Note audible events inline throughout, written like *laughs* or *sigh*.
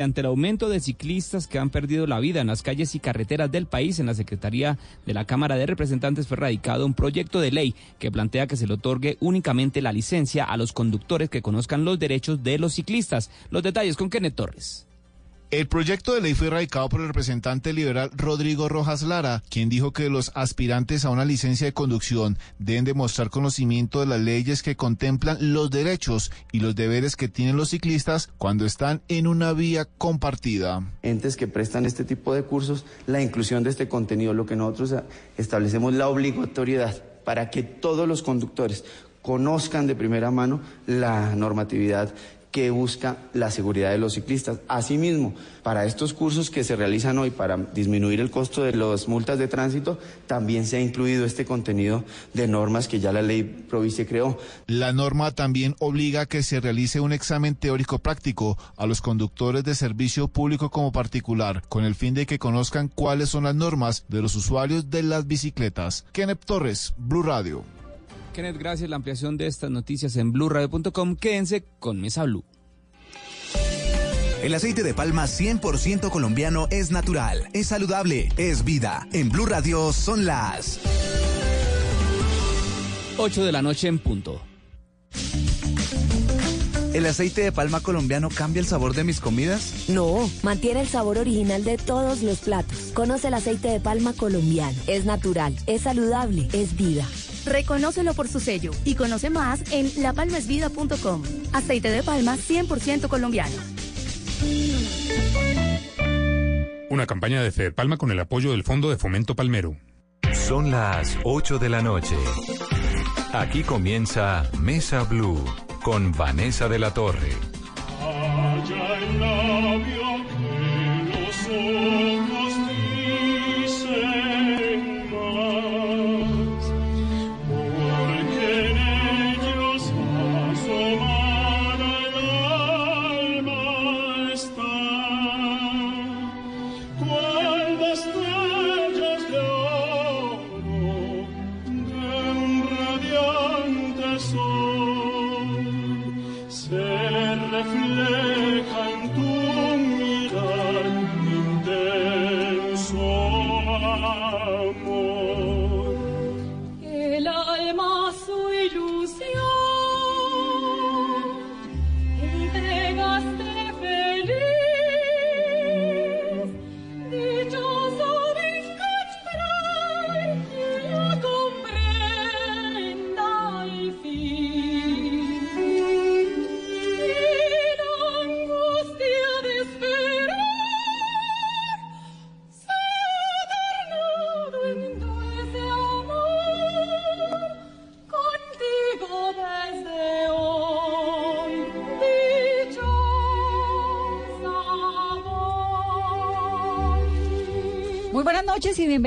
Ante el aumento de ciclistas que han perdido la vida en las calles y carreteras del país, en la Secretaría de la Cámara de Representantes fue radicado un proyecto de ley que plantea que se le otorgue únicamente la licencia a los conductores que conozcan los derechos de los ciclistas. Los detalles con Kenneth Torres. El proyecto de ley fue radicado por el representante liberal Rodrigo Rojas Lara, quien dijo que los aspirantes a una licencia de conducción deben demostrar conocimiento de las leyes que contemplan los derechos y los deberes que tienen los ciclistas cuando están en una vía compartida. Entes que prestan este tipo de cursos, la inclusión de este contenido, lo que nosotros establecemos la obligatoriedad para que todos los conductores conozcan de primera mano la normatividad que busca la seguridad de los ciclistas. Asimismo, para estos cursos que se realizan hoy para disminuir el costo de las multas de tránsito, también se ha incluido este contenido de normas que ya la ley Provice creó. La norma también obliga a que se realice un examen teórico práctico a los conductores de servicio público como particular, con el fin de que conozcan cuáles son las normas de los usuarios de las bicicletas. Kenneth Torres, Blue Radio. Kenneth, gracias. La ampliación de estas noticias en blurradio.com. Quédense con Mesa Blue. El aceite de palma 100% colombiano es natural, es saludable, es vida. En Blue Radio son las 8 de la noche en punto. ¿El aceite de palma colombiano cambia el sabor de mis comidas? No, mantiene el sabor original de todos los platos. Conoce el aceite de palma colombiano. Es natural, es saludable, es vida. Reconócelo por su sello y conoce más en lapalmasvida.com. Aceite de palma 100% colombiano. Una campaña de Fede Palma con el apoyo del Fondo de Fomento Palmero. Son las 8 de la noche. Aquí comienza Mesa Blue con Vanessa de la Torre.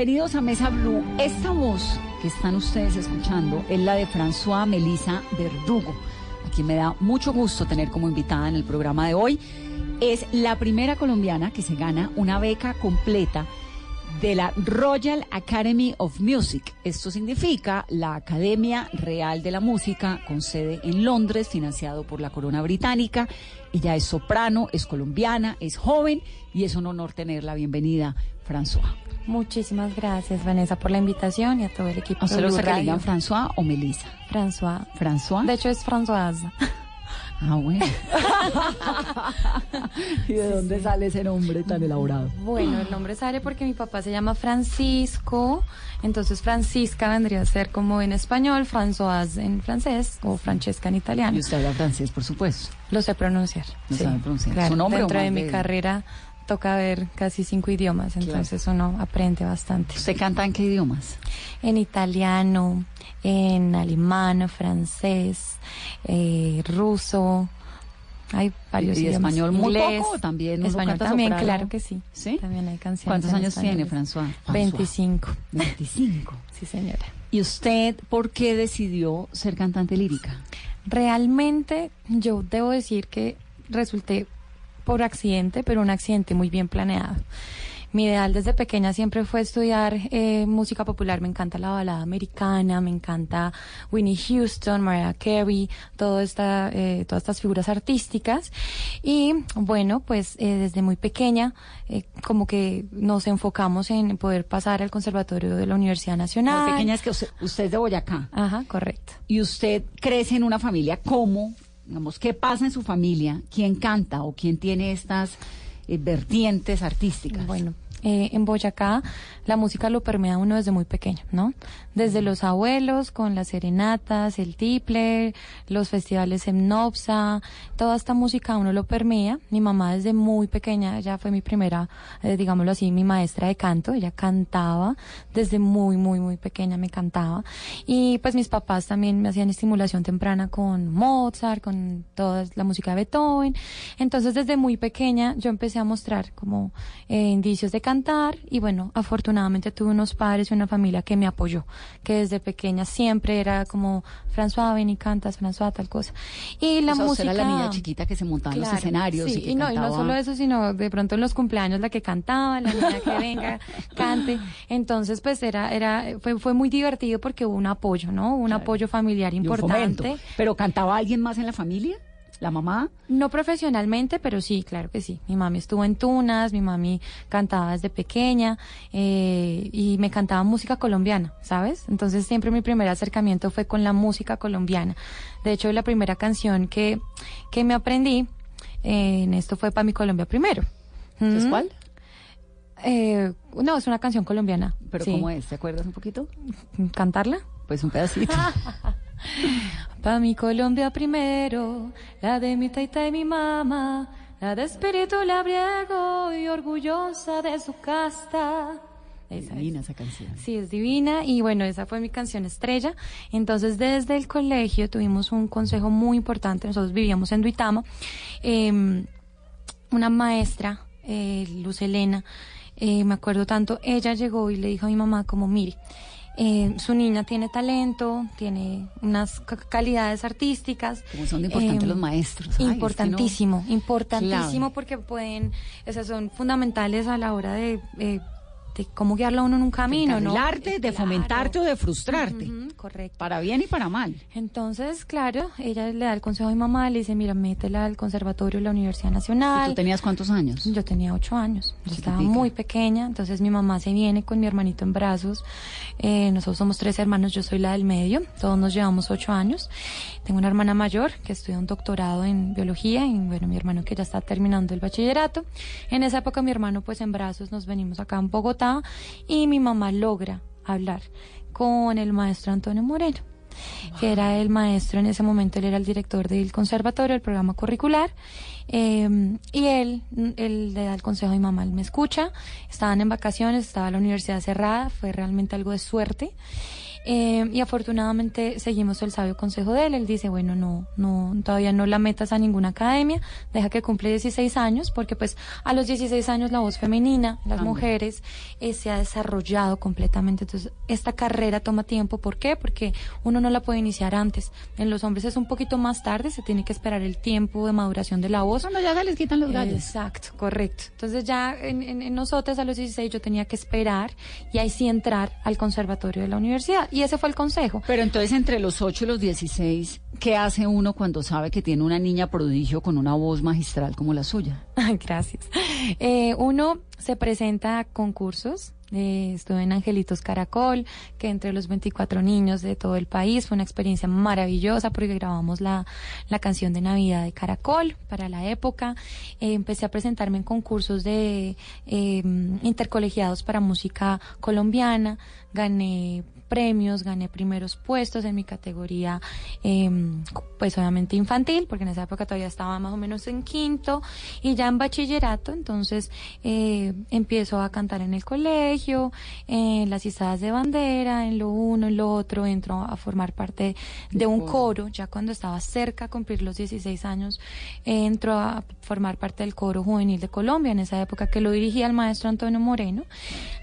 Bienvenidos a Mesa Blue. Esta voz que están ustedes escuchando es la de François Melisa Verdugo, a quien me da mucho gusto tener como invitada en el programa de hoy. Es la primera colombiana que se gana una beca completa de la Royal Academy of Music. Esto significa la Academia Real de la Música con sede en Londres, financiado por la Corona Británica. Ella es soprano, es colombiana, es joven y es un honor tenerla. Bienvenida, François. Muchísimas gracias, Vanessa, por la invitación y a todo el equipo. ¿A usted le que digan François o Melissa? François. ¿François? De hecho, es Françoise. Ah, bueno. *laughs* ¿Y de dónde sale ese nombre tan elaborado? Bueno, el nombre sale porque mi papá se llama Francisco, entonces Francisca vendría a ser como en español, Françoise en francés o Francesca en italiano. Y usted habla francés, por supuesto. Lo sé pronunciar. Lo sabe pronunciar. ¿Su nombre dentro de mi carrera toca ver casi cinco idiomas, entonces uno aprende bastante. ¿Usted canta en qué idiomas? En italiano, en alemán, francés, eh, ruso. Hay varios ¿Y, español muy poco también? Español también, claro que sí. ¿Sí? También hay canciones ¿Cuántos años tiene, François? 25. 25. *laughs* sí, señora. ¿Y usted por qué decidió ser cantante lírica? Realmente yo debo decir que resulté por accidente, pero un accidente muy bien planeado. mi ideal desde pequeña siempre fue estudiar eh, música popular. Me encanta la balada americana, me encanta Winnie Houston, Mariah Carey, todo esta, eh, todas estas figuras artísticas. Y bueno, pues eh, desde muy pequeña, eh, como que nos enfocamos en poder pasar al conservatorio de la Universidad Nacional. Muy pequeña es que usted, usted es de Boyacá. Ajá, correcto. Y usted crece en una familia, ¿cómo? Digamos, ¿qué pasa en su familia? ¿Quién canta o quién tiene estas eh, vertientes artísticas? Bueno, eh, en Boyacá la música lo permea uno desde muy pequeño, ¿no? Desde los abuelos, con las serenatas, el tiple, los festivales en Nopsa, toda esta música uno lo permea. Mi mamá desde muy pequeña, ella fue mi primera, eh, digámoslo así, mi maestra de canto, ella cantaba desde muy, muy, muy pequeña, me cantaba. Y pues mis papás también me hacían estimulación temprana con Mozart, con toda la música de Beethoven. Entonces desde muy pequeña yo empecé a mostrar como eh, indicios de cantar y bueno, afortunadamente tuve unos padres y una familia que me apoyó, que desde pequeña siempre era como, François, ven y cantas, François, tal cosa. Y la O sea, usted música... era la niña chiquita que se montaba en los escenarios sí, y que y no, y no cantaba. solo eso, sino de pronto en los cumpleaños la que cantaba, la niña que venga, *laughs* cante. Entonces, pues era, era, fue, fue muy divertido porque hubo un apoyo, ¿no? Un apoyo familiar importante. ¿Pero cantaba alguien más en la familia? ¿La mamá? No profesionalmente, pero sí, claro que sí. Mi mami estuvo en Tunas, mi mami cantaba desde pequeña eh, y me cantaba música colombiana, ¿sabes? Entonces siempre mi primer acercamiento fue con la música colombiana. De hecho, la primera canción que, que me aprendí eh, en esto fue para mi Colombia primero. ¿Es cuál? Eh, no, es una canción colombiana. ¿Pero sí. cómo es? ¿Te acuerdas un poquito? ¿Cantarla? Pues un pedacito. *laughs* Pa' mi Colombia primero, la de mi taita y mi mamá, la de espíritu labriego y orgullosa de su casta. Es divina esa canción. Sí, es divina y bueno, esa fue mi canción estrella. Entonces, desde el colegio tuvimos un consejo muy importante. Nosotros vivíamos en Duitama. Eh, una maestra, eh, Luz Elena, eh, me acuerdo tanto, ella llegó y le dijo a mi mamá como, mire, eh, su niña tiene talento, tiene unas ca- calidades artísticas. Como son de importantes eh, los maestros. Ay, es que no- Importantísimo, importantísimo porque pueden, esas son fundamentales a la hora de, eh, de cómo guiarlo a uno en un camino, ¿no? Encarrilarte, de Claro. fomentarte o de frustrarte. Ujú, correcto. Para bien y para mal. Entonces, claro, ella le da el consejo a mi mamá, le dice, mira, métela al conservatorio de la Universidad ¿Y Nacional. tú tenías cuántos años? Yo tenía ocho años, yo estaba muy pequeña, entonces mi mamá se viene con mi hermanito en brazos. Eh, nosotros somos tres hermanos, yo soy la del medio, todos nos llevamos ocho años. Tengo una hermana mayor que estudia un doctorado en biología y bueno, mi hermano que ya está terminando el bachillerato. En esa época mi hermano pues en brazos nos venimos acá en Bogotá y mi mamá logra hablar con el maestro Antonio Moreno que era el maestro en ese momento, él era el director del conservatorio, el programa curricular, eh, y él, él le da el consejo a mi mamá, él me escucha, estaban en vacaciones, estaba la universidad cerrada, fue realmente algo de suerte, eh, y afortunadamente seguimos el sabio consejo de él, él dice, bueno, no, no, todavía no la metas a ninguna academia, deja que cumple 16 años, porque pues a los 16 años la voz femenina, las mujeres, eh, se ha desarrollado completamente, entonces esta carrera toma tiempo, ¿por qué? Porque uno no la puede iniciar antes, en los hombres es un poquito más tarde, se tiene que esperar el tiempo de maduración de la voz. Cuando ya se les quitan los gallos. Exacto, correcto. Entonces ya en, en, en nosotras a los 16 yo tenía que esperar y ahí sí entrar al conservatorio de la universidad. Y ese fue el consejo. Pero entonces entre los 8 y los 16, ¿qué hace uno cuando sabe que tiene una niña prodigio con una voz magistral como la suya? *laughs* Gracias. Eh, uno se presenta a concursos. Eh, estuve en Angelitos Caracol, que entre los 24 niños de todo el país fue una experiencia maravillosa porque grabamos la, la canción de Navidad de Caracol para la época. Eh, empecé a presentarme en concursos de eh, intercolegiados para música colombiana. Gané premios, gané primeros puestos en mi categoría, eh, pues obviamente infantil, porque en esa época todavía estaba más o menos en quinto, y ya en bachillerato, entonces eh, empiezo a cantar en el colegio, en las izadas de bandera, en lo uno, en lo otro, entro a formar parte de un coro, ya cuando estaba cerca a cumplir los 16 años, entro a formar parte del coro juvenil de Colombia, en esa época que lo dirigía el maestro Antonio Moreno.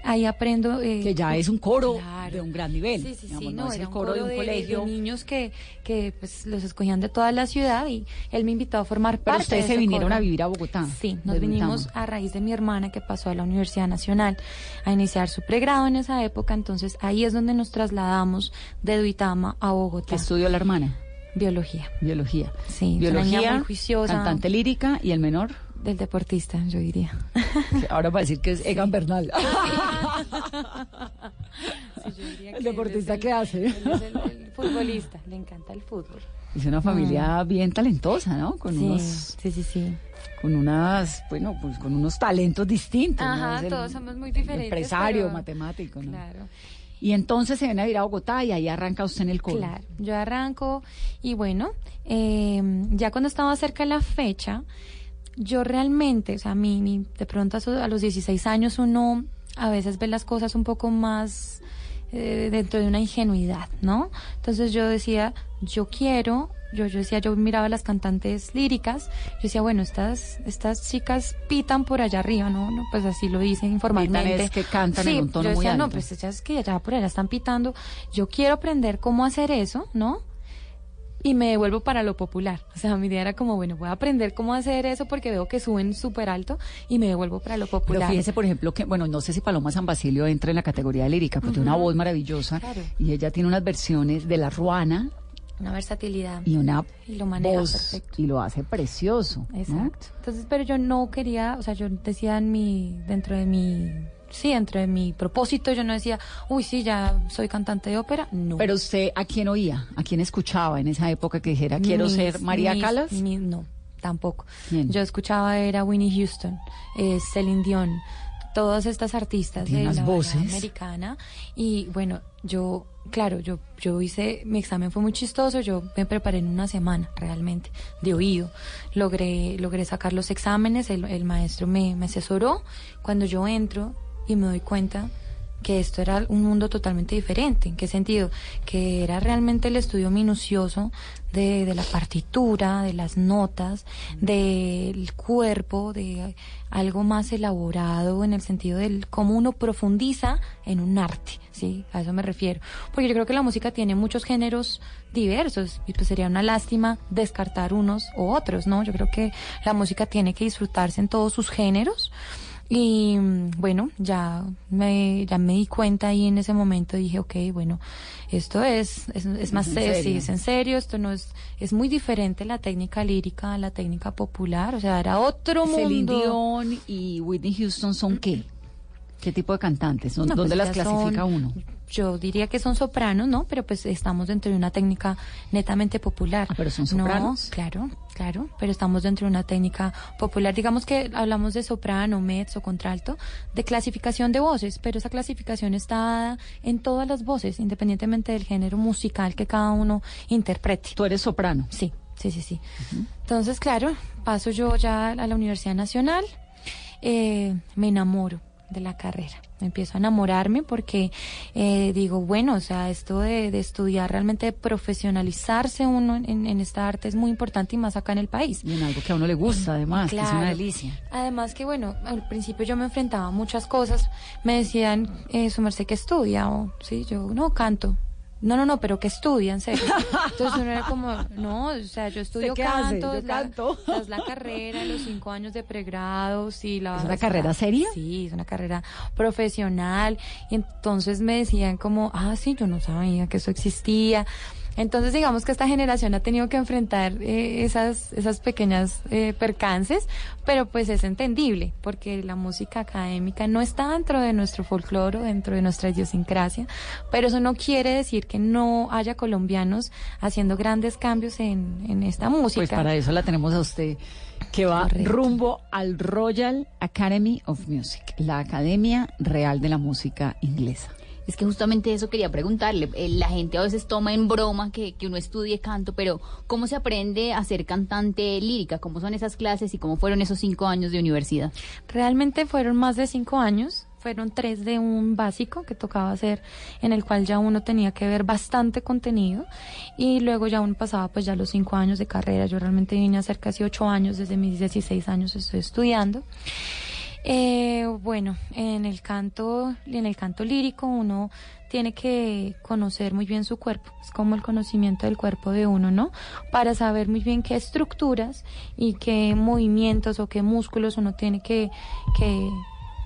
ahí aprendo... eh, Que ya es un coro Claro. de un gran nivel. Sí, sí, digamos, sí, no, no, es el coro, de un de- colegio. de niños que, que pues, los escogían de toda la ciudad y él me invitó a formar Pero parte de ustedes se vinieron coro. a vivir a Bogotá. Sí, nos vinimos a raíz de mi hermana que pasó a la Universidad Nacional a iniciar su pregrado en esa época, entonces ahí es donde nos trasladamos de Duitama a Bogotá. ¿Qué estudió la hermana? Biología. Biología. Sí, es una niña Biología, muy juiciosa. cantante lírica y el menor. Del deportista, yo diría. *laughs* que Ahora va a decir que es Egan Bernal. *laughs* el deportista que hace. Él es el, el futbolista, le encanta el fútbol. Es una familia bien talentosa, ¿no? Con. Sí, unos, sí, sí, sí. con unas, bueno, pues con unos talentos distintos. ¿no? Ajá, el todos somos muy diferentes. Empresario, pero- matemático, ¿no? Claro. Y entonces se viene a vivir a Bogotá y ahí arranca usted en el coro. Claro, yo arranco y bueno, eh, ya cuando estaba cerca de la fecha, yo realmente, o sea, a mí, de pronto a los 16 años uno a veces ve las cosas un poco más eh, dentro de una ingenuidad, ¿no? Entonces yo decía, yo quiero, yo, yo decía, yo miraba las cantantes líricas, yo decía, bueno, estas, estas chicas pitan por allá arriba, ¿no? no pues así lo dicen informalmente. es que cantan en un tono yo muy decía, no, alto. pues ellas que allá por allá están pitando, yo quiero aprender cómo hacer eso, ¿no? Y me devuelvo para lo popular. O sea, mi idea era como, bueno, voy a aprender cómo hacer eso porque veo que suben súper alto y me devuelvo para lo Pero popular. fíjese, por ejemplo, que, bueno, no sé si Paloma San Basilio entra en la categoría de lírica, pero tiene una voz maravillosa Claro. y ella tiene unas versiones de La Ruana Una versatilidad. y una Y lo maneja voz perfecto. y lo hace precioso. ¿no? Exacto. Entonces, pero yo no quería, o sea, yo decía en mi, dentro de mi, sí, dentro de mi propósito, yo no decía, uy, sí, ya soy cantante de ópera. No. Pero usted, ¿a quién oía? ¿A quién escuchaba en esa época que dijera, quiero Mis- ser María mis- Calas? no, tampoco. ¿Quién? Yo escuchaba era Winnie Houston, eh, Celine Dion, todas estas artistas de la voces. americana y bueno, yo claro, yo yo hice mi examen fue muy chistoso, yo me preparé en una semana realmente de oído. Logré logré sacar los exámenes, el, el maestro me, me asesoró. Cuando yo entro y me doy cuenta que esto era un mundo totalmente diferente. ¿En qué sentido? Que era realmente el estudio minucioso de, de la partitura, de las notas, del cuerpo, de algo más elaborado en el sentido del cómo uno profundiza en un arte, ¿sí? A eso me refiero. Porque yo creo que la música tiene muchos géneros diversos y pues sería una lástima descartar unos u otros, ¿no? Yo creo que la música tiene que disfrutarse en todos sus géneros. Y bueno, ya me, ya me di cuenta ahí en ese momento, dije, ok, bueno, esto es, es, es más sí, serio. es en serio, esto no es, es muy diferente la técnica lírica a la técnica popular, o sea, era otro Celine mundo. Dion y Whitney Houston son qué? ¿Qué tipo de cantantes? ¿Dó- No, ¿Dónde pues las clasifica son- uno? Yo diría que son sopranos, ¿no? Pero pues estamos dentro de una técnica netamente popular. Ah, pero son No, sopranos. claro, claro, pero estamos dentro de una técnica popular. Digamos que hablamos de soprano, mezzo, contralto, de clasificación de voces, pero esa clasificación está dada en todas las voces, independientemente del género musical que cada uno interprete. Tú eres soprano. Sí, sí, sí, sí. Entonces, claro, paso yo ya a la Universidad Nacional, eh, me enamoro de la carrera. Empiezo a enamorarme porque eh, digo, bueno, o sea, esto de, de estudiar realmente, de profesionalizarse uno en, en esta arte es muy importante y más acá en el país. Y en algo que a uno le gusta, además, que es una delicia. Además que, bueno, al principio yo me enfrentaba a muchas cosas. Me decían, eh, su merced que estudia, o sí, yo no canto. No, no, no, pero que estudia, en serio. *laughs* Entonces uno era como, no, o sea, yo estudio canto, Yo la, *laughs* la carrera, los cinco años de pregrado, sí, la ¿Es una carrera seria? Sí, es una carrera profesional. Y entonces me decían como, ah, sí, yo no sabía que eso existía. Entonces digamos que esta generación ha tenido que enfrentar eh, esas, esas pequeñas eh, percances, pero pues es entendible, porque la música académica no está dentro de nuestro folclore, dentro de nuestra idiosincrasia, pero eso no quiere decir que no haya colombianos haciendo grandes cambios en, en esta música. Pues para eso la tenemos a usted, que va Correcto. rumbo al Royal Academy of Music, la Academia Real de la Música Inglesa. Es que justamente eso quería preguntarle. Eh, La gente a veces toma en broma que, que uno estudie canto, pero ¿cómo se aprende a ser cantante lírica? ¿Cómo son esas clases y cómo fueron esos cinco años de universidad? Realmente fueron más de cinco años, fueron tres de un básico que tocaba hacer, en el cual ya uno tenía que ver bastante contenido y luego ya uno pasaba pues ya los cinco años de carrera. Yo realmente vine a hacer casi ocho años, desde mis 16 años estoy estudiando. Eh, bueno, en el canto, en el canto lírico uno tiene que conocer muy bien su cuerpo, es como el conocimiento del cuerpo de uno, ¿no? Para saber muy bien qué estructuras y qué movimientos o qué músculos uno tiene que, que,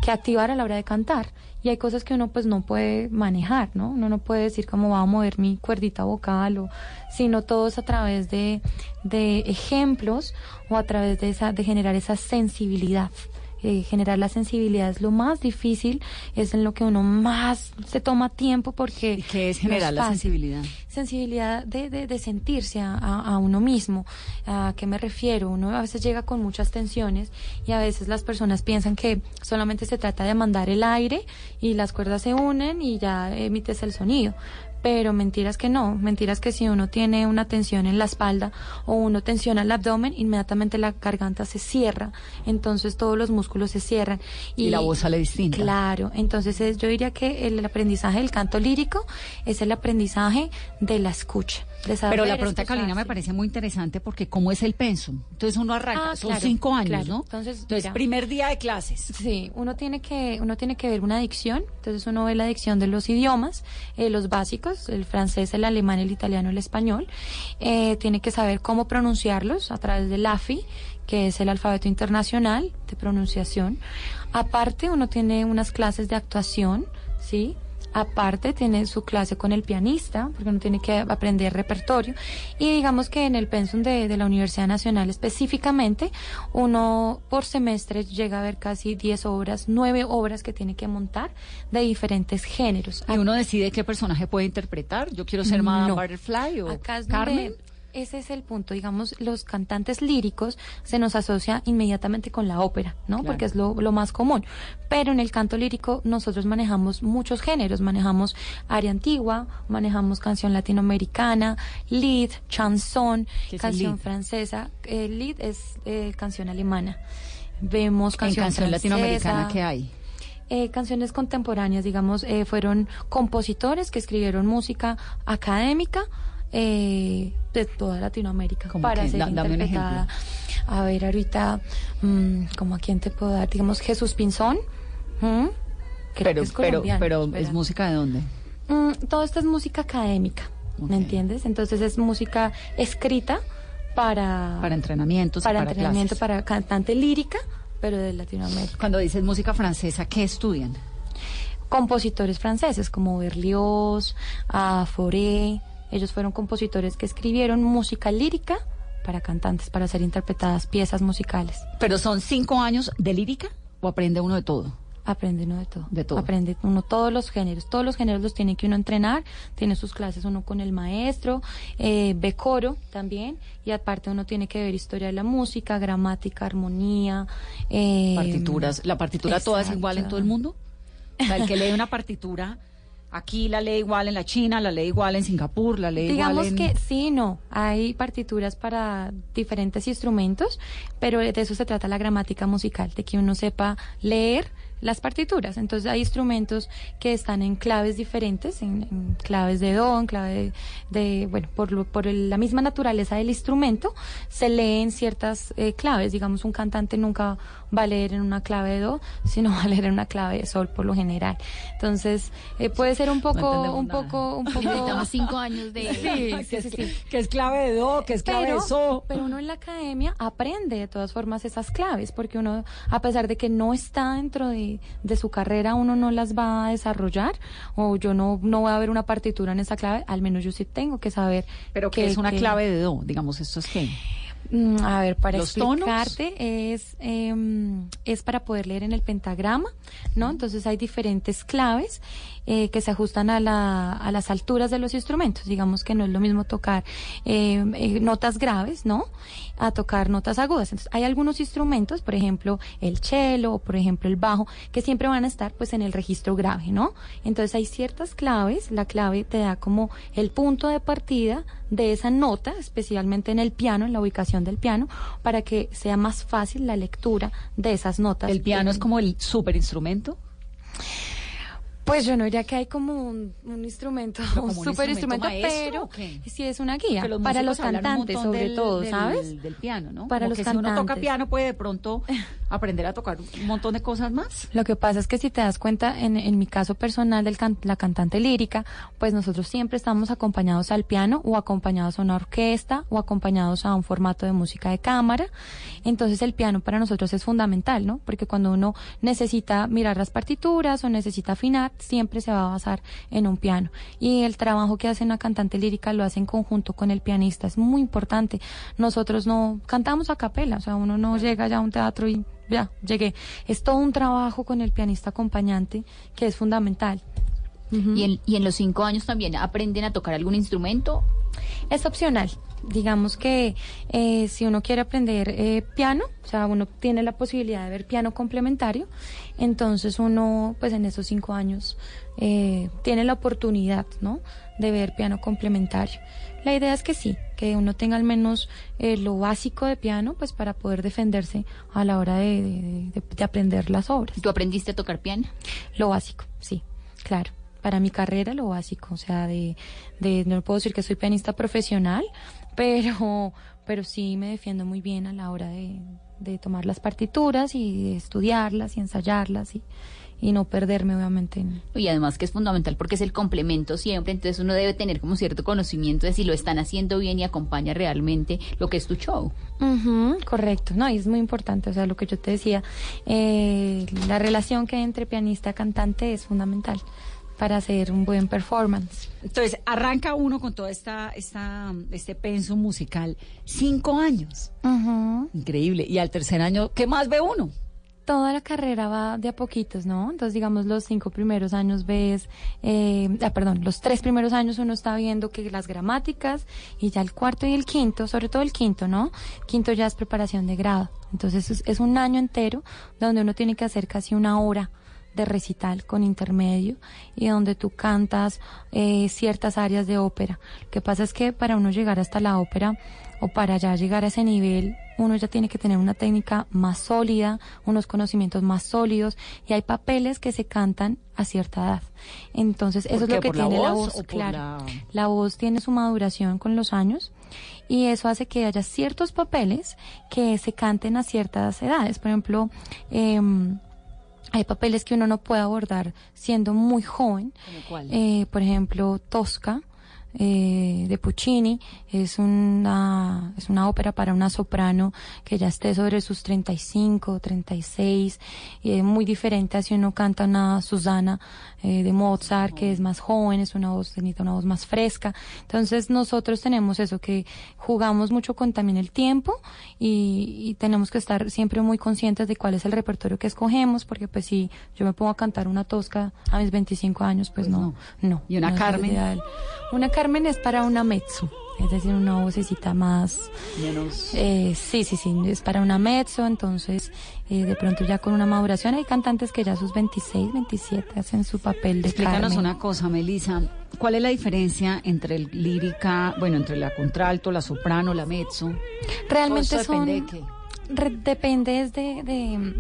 que activar a la hora de cantar. Y hay cosas que uno pues no puede manejar, ¿no? Uno no puede decir cómo va a mover mi cuerdita vocal, o, sino todo es a través de, de ejemplos o a través de, esa, de generar esa sensibilidad. Eh, generar la sensibilidad es lo más difícil, es en lo que uno más se toma tiempo porque... ¿Qué es generar la sensibilidad? Sensibilidad de, de, de sentirse a, a, uno mismo. ¿A qué me refiero? Uno a veces llega con muchas tensiones y a veces las personas piensan que solamente se trata de mandar el aire y las cuerdas se unen y ya emites el sonido pero mentiras que no, mentiras que si uno tiene una tensión en la espalda o uno tensiona el abdomen, inmediatamente la garganta se cierra, entonces todos los músculos se cierran. Y, la voz sale distinta. Claro, entonces es, yo diría que el aprendizaje del canto lírico es el aprendizaje de la escucha. Pero la pregunta de Carolina me parece muy interesante porque ¿cómo es el pensum? Entonces uno arranca, Ah, son claro, cinco años, claro. ¿no? Entonces, Entonces mira. primer día de clases. Sí, uno tiene que uno tiene que ver una dicción, entonces uno ve la dicción de los idiomas, eh, los básicos, el francés, el alemán, el italiano, el español, eh, tiene que saber cómo pronunciarlos a través del AFI, que es el alfabeto internacional de pronunciación. Aparte, uno tiene unas clases de actuación, sí. Aparte tiene su clase con el pianista, porque uno tiene que aprender repertorio. Y digamos que en el pensum de, de la Universidad Nacional específicamente, uno por semestre llega a ver casi 10 obras, 9 obras que tiene que montar de diferentes géneros. Y uno decide qué personaje puede interpretar. Yo quiero ser Madame No. Butterfly o Acá es donde- Carmen. Ese es el punto, digamos, los cantantes líricos se nos asocia inmediatamente con la ópera, ¿no? Claro. Porque es lo, lo más común. Pero en el canto lírico nosotros manejamos muchos géneros, manejamos aria antigua, manejamos canción latinoamericana, lead, chanson, ¿Qué es el canción lead? francesa. El lead es eh, canción alemana. Vemos En canción, canción francesa. latinoamericana, ¿qué hay? Eh, canciones contemporáneas, digamos, eh, fueron compositores que escribieron música académica eh, de toda Latinoamérica ¿Cómo para qué? ser Da- interpretada. A ver, ahorita, mm, como a quién te puedo dar, digamos, Jesús Pinzón. ¿Mm? Creo Pero, que es pero, pero ¿es música de dónde? Mm, todo esto es música académica. ¿me entiendes? Entonces es música escrita para, Para entrenamientos, para, para entrenamiento, clases. para cantante lírica, pero de Latinoamérica. Cuando dices música francesa, ¿qué estudian? compositores franceses como Berlioz, ah, Fauré. Ellos fueron compositores que escribieron música lírica para cantantes, para ser interpretadas piezas musicales. ¿Pero son cinco años de lírica o aprende uno de todo? Aprende uno de todo. De todo. Aprende uno todos los géneros. Todos los géneros los tiene que uno entrenar. Tiene sus clases uno con el maestro, eh, ve coro también. Y aparte uno tiene que ver historia de la música, gramática, armonía. eh, Partituras. ¿La partitura toda es igual en todo el mundo? O sea, el que lee una partitura, aquí la lee igual en la China, la lee igual en Singapur, la Digamos igual en... que sí, no. Hay partituras para diferentes instrumentos, pero de eso se trata la gramática musical, de que uno sepa leer las partituras. Entonces hay instrumentos que están en claves diferentes, en, en claves de do, en clave de, de- bueno, por, lo- por el- la misma naturaleza del instrumento, se leen ciertas eh, claves. Digamos, un cantante nunca va a leer en una clave de do, sino *laughs* va a leer en una clave de sol por lo general. Entonces, eh, puede ser un poco, un nada. poco, un *laughs* poco... Necesitamos cinco años de... *laughs* Sí, sí, sí, sí. que es clave de do, que es clave Pero, de so. pero uno en la academia aprende de todas formas esas claves, porque uno, a pesar de que no está dentro de, de su carrera, uno no las va a desarrollar, o yo no, no voy a ver una partitura en esa clave, al menos yo sí tengo que saber. Pero que es una que- clave de do, digamos, esto es qué. Mm, A ver, para ¿Los tonos? es em, es para poder leer en el pentagrama, ¿no? Entonces hay diferentes claves eh, que se ajustan a, la, a las alturas de los instrumentos. Digamos que no es lo mismo tocar em, eh, notas graves, ¿no? A tocar notas agudas. Entonces hay algunos instrumentos, por ejemplo el cello o por ejemplo el bajo, que siempre van a estar pues en el registro grave, ¿no? Entonces hay ciertas claves. La clave te da como el punto de partida de esa nota, especialmente en el piano, en la ubicación del piano, para que sea más fácil la lectura de esas notas. El piano es como el superinstrumento. Pues yo no diría que hay como un, un instrumento, un super instrumento maestro, pero sí es una guía los para los cantantes sobre del- todo, del- ¿sabes? Del piano, ¿no? Para Como los que si uno toca cantantes. piano puede de pronto *laughs* aprender a tocar un montón de cosas más. Lo que pasa es que si te das cuenta, en, en mi caso personal de la cantante lírica, pues nosotros siempre estamos acompañados al piano o acompañados a una orquesta o acompañados a un formato de música de cámara. Entonces el piano para nosotros es fundamental, ¿no? Porque cuando uno necesita mirar las partituras o necesita afinar, siempre se va a basar en un piano. Y el trabajo que hace una cantante lírica lo hace en conjunto con el pianista, es muy importante. Nosotros no cantamos a capela, o sea, uno no llega ya a un teatro y ya, llegué. Es todo un trabajo con el pianista acompañante que es fundamental. y, en, y en los cinco años también aprenden a tocar algún instrumento. Es opcional. Digamos que eh, si uno quiere aprender eh, piano, o sea, uno tiene la posibilidad de ver piano complementario, entonces uno, pues en esos cinco años, eh, tiene la oportunidad, ¿no? De ver piano complementario. La idea es que sí, que uno tenga al menos eh, lo básico de piano, pues para poder defenderse a la hora de, de- de- de aprender las obras. ¿Tú aprendiste a tocar piano? Lo básico, sí, claro. Para mi carrera, lo básico, o sea, de, de no puedo decir que soy pianista profesional, pero, pero sí me defiendo muy bien a la hora de, de tomar las partituras y de estudiarlas y ensayarlas y, y no perderme, obviamente. en- Y además que es fundamental porque es el complemento siempre, entonces uno debe tener como cierto conocimiento de si lo están haciendo bien y acompaña realmente lo que es tu show. Ujú, correcto, no, y es muy importante, o sea, lo que yo te decía, eh, la relación que hay entre pianista y cantante es fundamental para hacer un buen performance. Entonces, arranca uno con toda esta, esta, este penso musical. Cinco años. Increíble. Y al tercer año, ¿qué más ve uno? Toda la carrera va de a poquitos, ¿no? Entonces, digamos, los cinco primeros años ves, eh, ah, perdón, los tres primeros años uno está viendo que las gramáticas y ya el cuarto y el quinto, sobre todo el quinto, ¿no? Quinto ya es preparación de grado. Entonces, es, es un año entero donde uno tiene que hacer casi una hora de recital con intermedio y donde tú cantas eh, ciertas áreas de ópera. Lo que pasa es que para uno llegar hasta la ópera o para ya llegar a ese nivel, uno ya tiene que tener una técnica más sólida, unos conocimientos más sólidos y hay papeles que se cantan a cierta edad. Entonces, eso ¿Por es lo que ¿Por la tiene la voz claro. la- La voz tiene su maduración con los años y eso hace que haya ciertos papeles que se canten a ciertas edades. Por ejemplo, em, hay papeles que uno no puede abordar siendo muy joven. Eh, por ejemplo, Tosca. Eh, de Puccini es una es una ópera para una soprano que ya esté sobre sus 35 36 y es muy diferente a si uno canta una Susana eh, de Mozart que es más joven es una voz necesita una voz más fresca. Entonces nosotros tenemos eso que jugamos mucho con también el tiempo y, y tenemos que estar siempre muy conscientes de cuál es el repertorio que escogemos porque pues si yo me pongo a cantar una tosca a mis 25 años pues, no no. ¿Y una no Carmen? una Carmen es para una mezzo es decir una vocecita más Menos. eh, sí, sí, sí, es para una mezzo, entonces eh, de pronto ya con una maduración hay cantantes que ya a sus 26, 27 hacen su papel de Explícanos Carmen. una cosa, Melissa. ¿Cuál es la diferencia entre el lírica, bueno, entre la contralto, la soprano, la mezzo? Realmente ¿O eso depende son- de qué? Re- depende es de, de,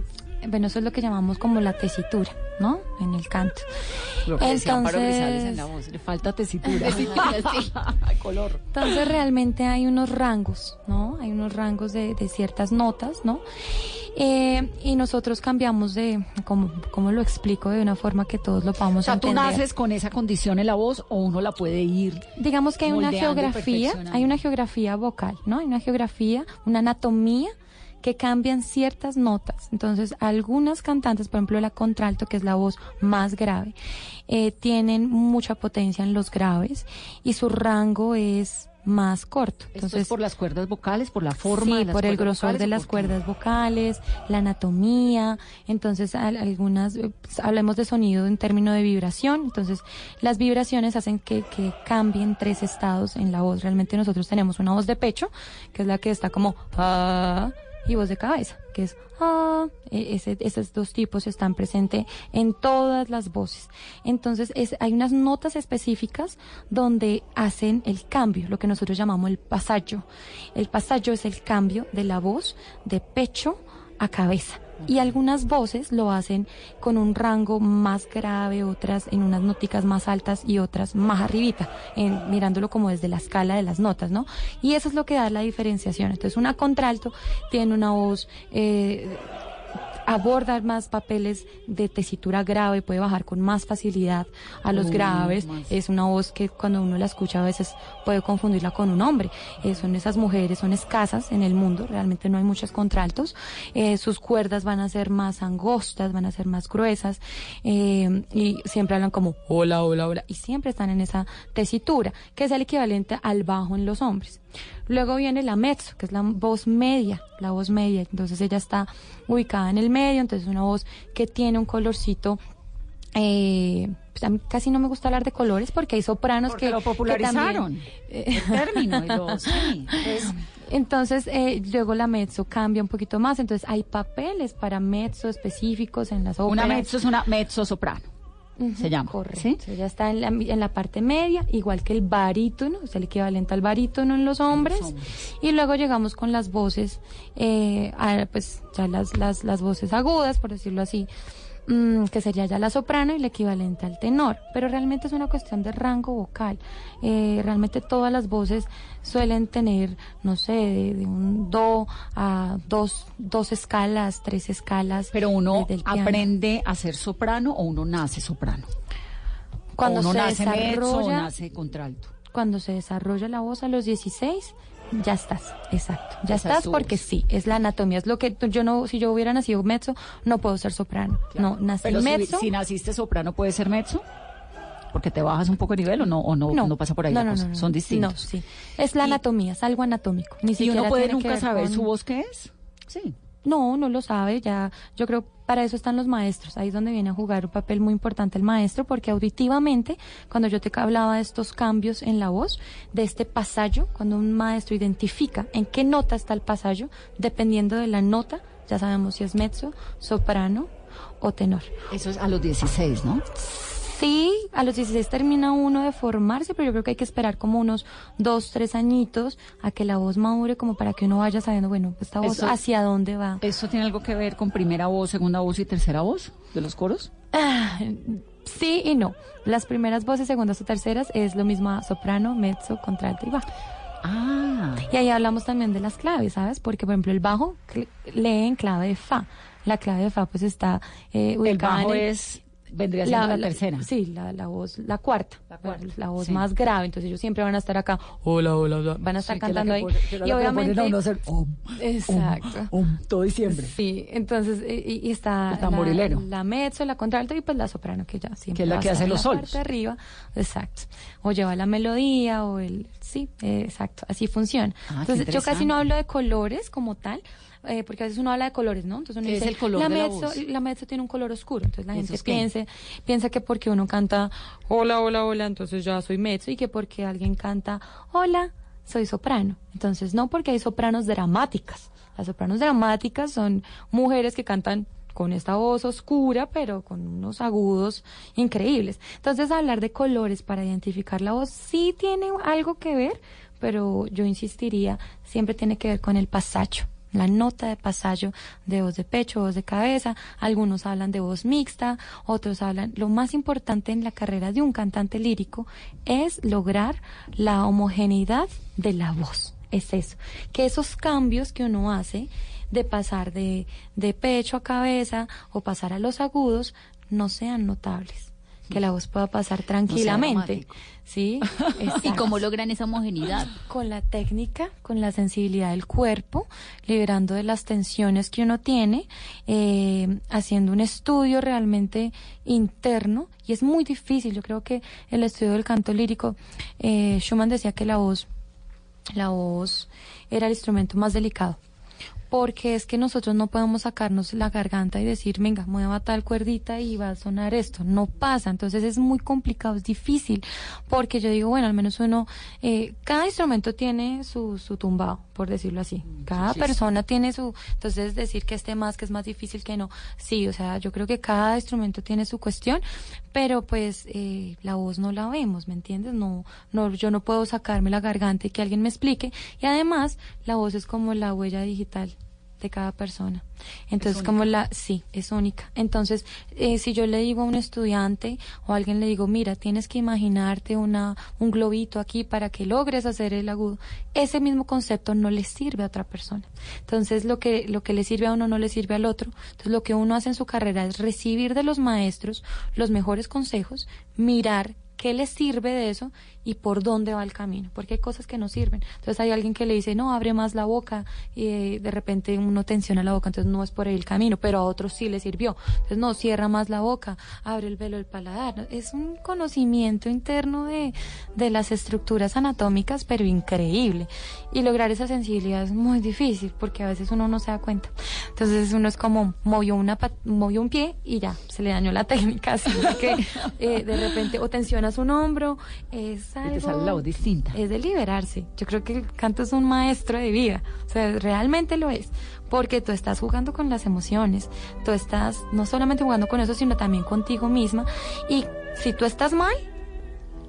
bueno, eso es lo que llamamos como la tesitura, ¿no? En el canto. Lo que Grisales en la voz, le falta tesitura. Sí. *laughs* Color. Entonces realmente hay unos rangos, ¿no? Hay unos rangos de, de ciertas notas, ¿no? Eh, y nosotros cambiamos de, como, como lo explico de una forma que todos lo O podamos sea, tú naces con esa condición en la voz o uno la puede ir. Digamos que hay una geografía, hay una geografía vocal, ¿no? Hay una geografía, una anatomía que cambian ciertas notas. Entonces, algunas cantantes, por ejemplo, la contralto, que es la voz más grave, eh, tienen mucha potencia en los graves y su rango es más corto. Esto Entonces, es por las cuerdas vocales, por la forma Sí, de las por el grosor vocales, de ¿o las cuerdas vocales, la anatomía, entonces al- algunas, eh, pues, hablemos de sonido en términos de vibración, entonces las vibraciones hacen que, que cambien tres estados en la voz. Realmente nosotros tenemos una voz de pecho, que es la que está como ah, y voz de cabeza, que es ah. E- ese- esos dos tipos están presentes en todas las voces. Entonces es, hay unas notas específicas donde hacen el cambio, lo que nosotros llamamos el pasaggio. El pasaggio es el cambio de la voz de pecho a cabeza. Y algunas voces lo hacen con un rango más grave, otras en unas noticas más altas y otras más arribita, en, mirándolo como desde la escala de las notas, ¿no? Y eso es lo que da la diferenciación. Entonces, una contralto tiene una voz eh, aborda más papeles de tesitura grave, puede bajar con más facilidad a los Uy, graves. más. Es una voz que cuando uno la escucha a veces puede confundirla con un hombre. Eh, son esas mujeres, son escasas en el mundo, realmente no hay muchos contraltos. Eh, sus cuerdas van a ser más angostas, van a ser más gruesas eh, y siempre hablan como hola, hola, hola y siempre están en esa tesitura, que es el equivalente al bajo en los hombres. Luego viene la mezzo, que es la voz media, la voz media. Entonces ella está ubicada en el medio, entonces una voz que tiene un colorcito. Eh, pues a mí casi no me gusta hablar de colores porque hay sopranos Porque que lo que popularizaron, también- el término, y lo- *laughs* sí, pues. entonces, eh, luego la mezzo cambia un poquito más. Entonces, hay papeles para mezzo específicos en las óperas. Una mezzo es una mezzo soprano. Se llama. Correcto. Ella está en la, en la parte media, igual que el barítono, es el equivalente al barítono en los hombres. Y luego llegamos con las voces, eh, a- pues ya las, las, las voces agudas, por decirlo así, que sería ya la soprano y el equivalente al tenor. Pero realmente es una cuestión de rango vocal. Eh, realmente todas las voces suelen tener, no sé, de, de un do a dos, dos escalas, tres escalas. Pero uno piano. aprende a ser soprano o uno nace soprano. Cuando o uno se nace mezzo o desarrolla- nace contralto. cuando se desarrolla la voz a los 16, ya estás, exacto. Ya estás porque sí, es la anatomía, es lo que yo no, si yo hubiera nacido mezzo, no puedo ser soprano. No, nací Pero mezzo. si naciste soprano, ¿puede ser mezzo? Porque te bajas un poco de nivel o no, o no, no, pasa por ahí no, la no, cosa. no, no. Son distintos. No, sí. Es la anatomía, es algo anatómico. Ni ¿Y siquiera uno puede nunca saber con- su voz qué es? Sí. No, no lo sabe, ya yo creo para eso están los maestros, ahí es donde viene a jugar un papel muy importante el maestro, porque auditivamente, cuando yo te hablaba de estos cambios en la voz, de este pasallo, cuando un maestro identifica en qué nota está el pasallo, dependiendo de la nota, ya sabemos si es mezzo, soprano o tenor. Eso es a los 16, ¿no? Sí, a los 16 termina uno de formarse, pero yo creo que hay que esperar como unos dos, tres añitos a que la voz madure como para que uno vaya sabiendo, bueno, esta voz Eso- hacia dónde va. ¿Eso tiene algo que ver con primera voz, segunda voz y tercera voz de los coros? Ah, sí y no. Las primeras voces, segundas o terceras, es lo mismo a soprano, mezzo, contralto y bajo. Ah. Y ahí hablamos también de las claves, ¿sabes? Porque, por ejemplo, el bajo lee en clave de fa. La clave de fa, pues, está eh, El ubicada bajo en el- es, vendría siendo la, tercera. Sí, la, la voz, la cuarta. La, cuarta, voz sí. más grave. Entonces ellos siempre van a estar acá, hola, hola, hola. Van a estar Sí, cantando que ahí. que la y que ponen obviamente. a hacer om, Exacto. om, todo diciembre. Sí, entonces, y, y- está El tamborilero. La, la mezzo, la contralto y pues la soprano, que ya siempre Que es la que hace los la solos. parte arriba. Exacto. O lleva la melodía o el... Sí, eh, exacto. Así funciona. Ah, entonces, yo casi no hablo de colores como tal, eh, porque a veces uno habla de colores, ¿no? Entonces uno ¿Qué es dice, el color la de la mezzo, voz? la mezzo tiene un color oscuro. Entonces la ¿Eso gente es piensa, piensa que porque uno canta hola, hola, hola, entonces ya soy mezzo y que porque alguien canta hola, soy soprano. Entonces no, porque hay sopranos dramáticas. Las sopranos dramáticas son mujeres que cantan con esta voz oscura, pero con unos agudos increíbles. Entonces, hablar de colores para identificar la voz sí tiene algo que ver, pero yo insistiría, siempre tiene que ver con el pasacho, la nota de pasallo de voz de pecho, voz de cabeza. Algunos hablan de voz mixta, otros hablan. Lo más importante en la carrera de un cantante lírico es lograr la homogeneidad de la voz. Es eso, que esos cambios que uno hace de pasar de, de pecho a cabeza o pasar a los agudos no sean notables, que la voz pueda pasar tranquilamente. ¿Sí? *laughs* ¿Y cómo logran esa homogeneidad? Con la técnica, con la sensibilidad del cuerpo, liberando de las tensiones que uno tiene, eh, haciendo un estudio realmente interno. Y es muy difícil. Yo creo que el estudio del canto lírico, eh, Schumann decía que la voz, la voz era el instrumento más delicado. Porque es que nosotros no podemos sacarnos la garganta y decir, venga, mueva tal cuerdita y va a sonar esto. No pasa. Entonces es muy complicado, es difícil. Porque yo digo, bueno, al menos uno, eh, cada instrumento tiene su, su tumbado, por decirlo así. Cada sí, sí. persona tiene su. Entonces decir que este más, que es más difícil que no. Sí, o sea, yo creo que cada instrumento tiene su cuestión, pero pues eh, la voz no la vemos, ¿me entiendes? No, no, yo no puedo sacarme la garganta y que alguien me explique. Y además, la voz es como la huella digital de cada persona. Entonces, como la, sí, es única. Entonces, eh, si yo le digo a un estudiante o a alguien le digo, mira, tienes que imaginarte una, un globito aquí para que logres hacer el agudo, ese mismo concepto no le sirve a otra persona. Entonces, lo que, lo que le sirve a uno no le sirve al otro. Entonces, lo que uno hace en su carrera es recibir de los maestros los mejores consejos, mirar qué les sirve de eso y por dónde va el camino, porque hay cosas que no sirven. Entonces hay alguien que le dice, no, abre más la boca y eh, de repente uno tensiona la boca, entonces no es por ahí el camino, pero a otros sí le sirvió. Entonces no, cierra más la boca, abre el velo del paladar. Es un conocimiento interno de, de las estructuras anatómicas, pero increíble. Y lograr esa sensibilidad es muy difícil, porque a veces uno no se da cuenta. Entonces uno es como, movió, una movió un pie y ya, se le dañó la *laughs* técnica, así que eh, de repente o tensionas un hombro, es te sale la voz distinta. Es de liberarse. Yo creo que el canto es un maestro de vida. O sea, realmente lo es. Porque tú estás jugando con las emociones. Tú estás no solamente jugando con eso, sino también contigo misma. Y si tú estás mal,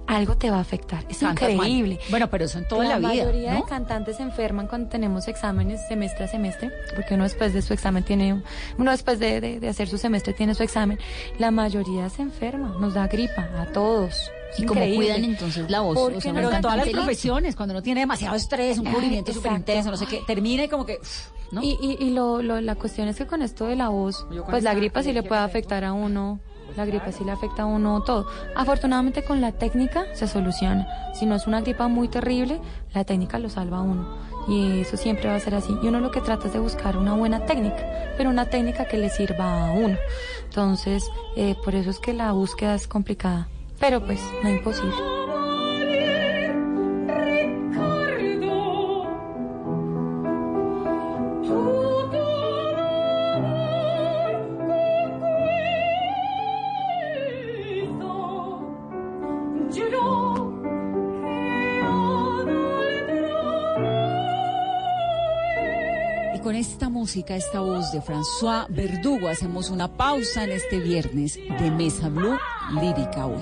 algo te va a afectar. Es increíble. Bueno, pero eso en toda la, vida. La mayoría de cantantes se enferman cuando tenemos exámenes semestre a semestre, porque uno después de su examen tiene, uno después de, de hacer su semestre tiene su examen. La mayoría se enferma, nos da gripa a todos. ¿Y cómo cuidan entonces la voz? o sea, pero en todas las profesiones, cuando uno tiene demasiado estrés, un cubrimiento súper intenso, no sé qué, termina y como que... ¿no? Y, y, y lo, lo, la cuestión es que con esto de la voz, pues la gripa sí le puede afectar a uno la gripa sí le afecta a uno todo. Afortunadamente con la técnica se soluciona. Si no es una gripa muy terrible, la técnica lo salva a uno. Y eso siempre va a ser así. Y uno lo que trata es de buscar una buena técnica, pero una técnica que le sirva a uno. Entonces, eh, por eso es que la búsqueda es complicada. Pero pues, no imposible. Con esta música, esta voz de François Verdugo, hacemos una pausa en este viernes de Mesa Blue Lírica hoy.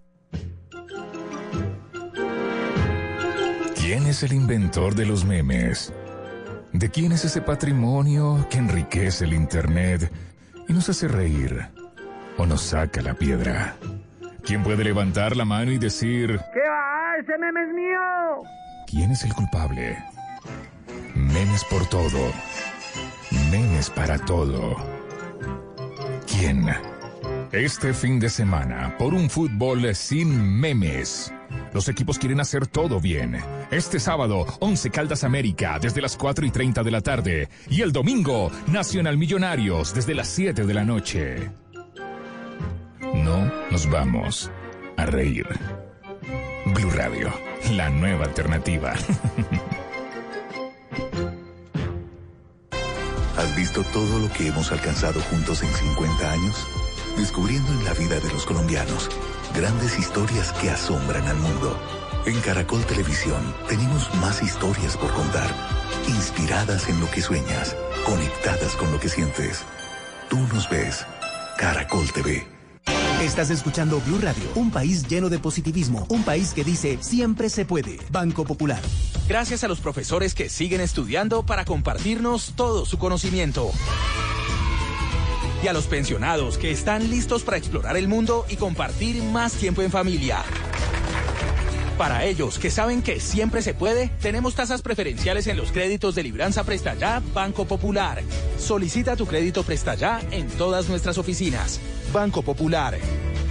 Es el inventor de los memes? ¿De quién es ese patrimonio que enriquece el Internet y nos hace reír o nos saca la piedra? ¿Quién puede levantar la mano y decir, ¿Qué va? ¡Ese meme es mío! ¿quién es el culpable? Memes por todo. Memes para todo. ¿Quién? Este fin de semana, por un fútbol sin memes. Los equipos quieren hacer todo bien. Este sábado, 11 Caldas América, desde las 4 y 30 de la tarde. Y el domingo, Nacional Millonarios, desde las 7 de la noche. No nos vamos a reír. Blue Radio, la nueva alternativa. *laughs* ¿Has visto todo lo que hemos alcanzado juntos en 50 años? Descubriendo en la vida de los colombianos grandes historias que asombran al mundo. En Caracol Televisión tenemos más historias por contar, inspiradas en lo que sueñas, conectadas con lo que sientes. Tú nos ves, Caracol TV. Estás escuchando Blue Radio, un país lleno de positivismo, un país que dice siempre se puede. Banco Popular. Gracias a los profesores que siguen estudiando para compartirnos todo su conocimiento. Y a los pensionados que están listos para explorar el mundo y compartir más tiempo en familia. Para ellos que saben que siempre se puede, tenemos tasas preferenciales en los créditos de Libranza Presta Ya Banco Popular. Solicita tu crédito Presta Ya en todas nuestras oficinas. Banco Popular.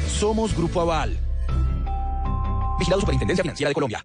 Somos Grupo Aval. Vigilado Superintendencia Financiera de Colombia.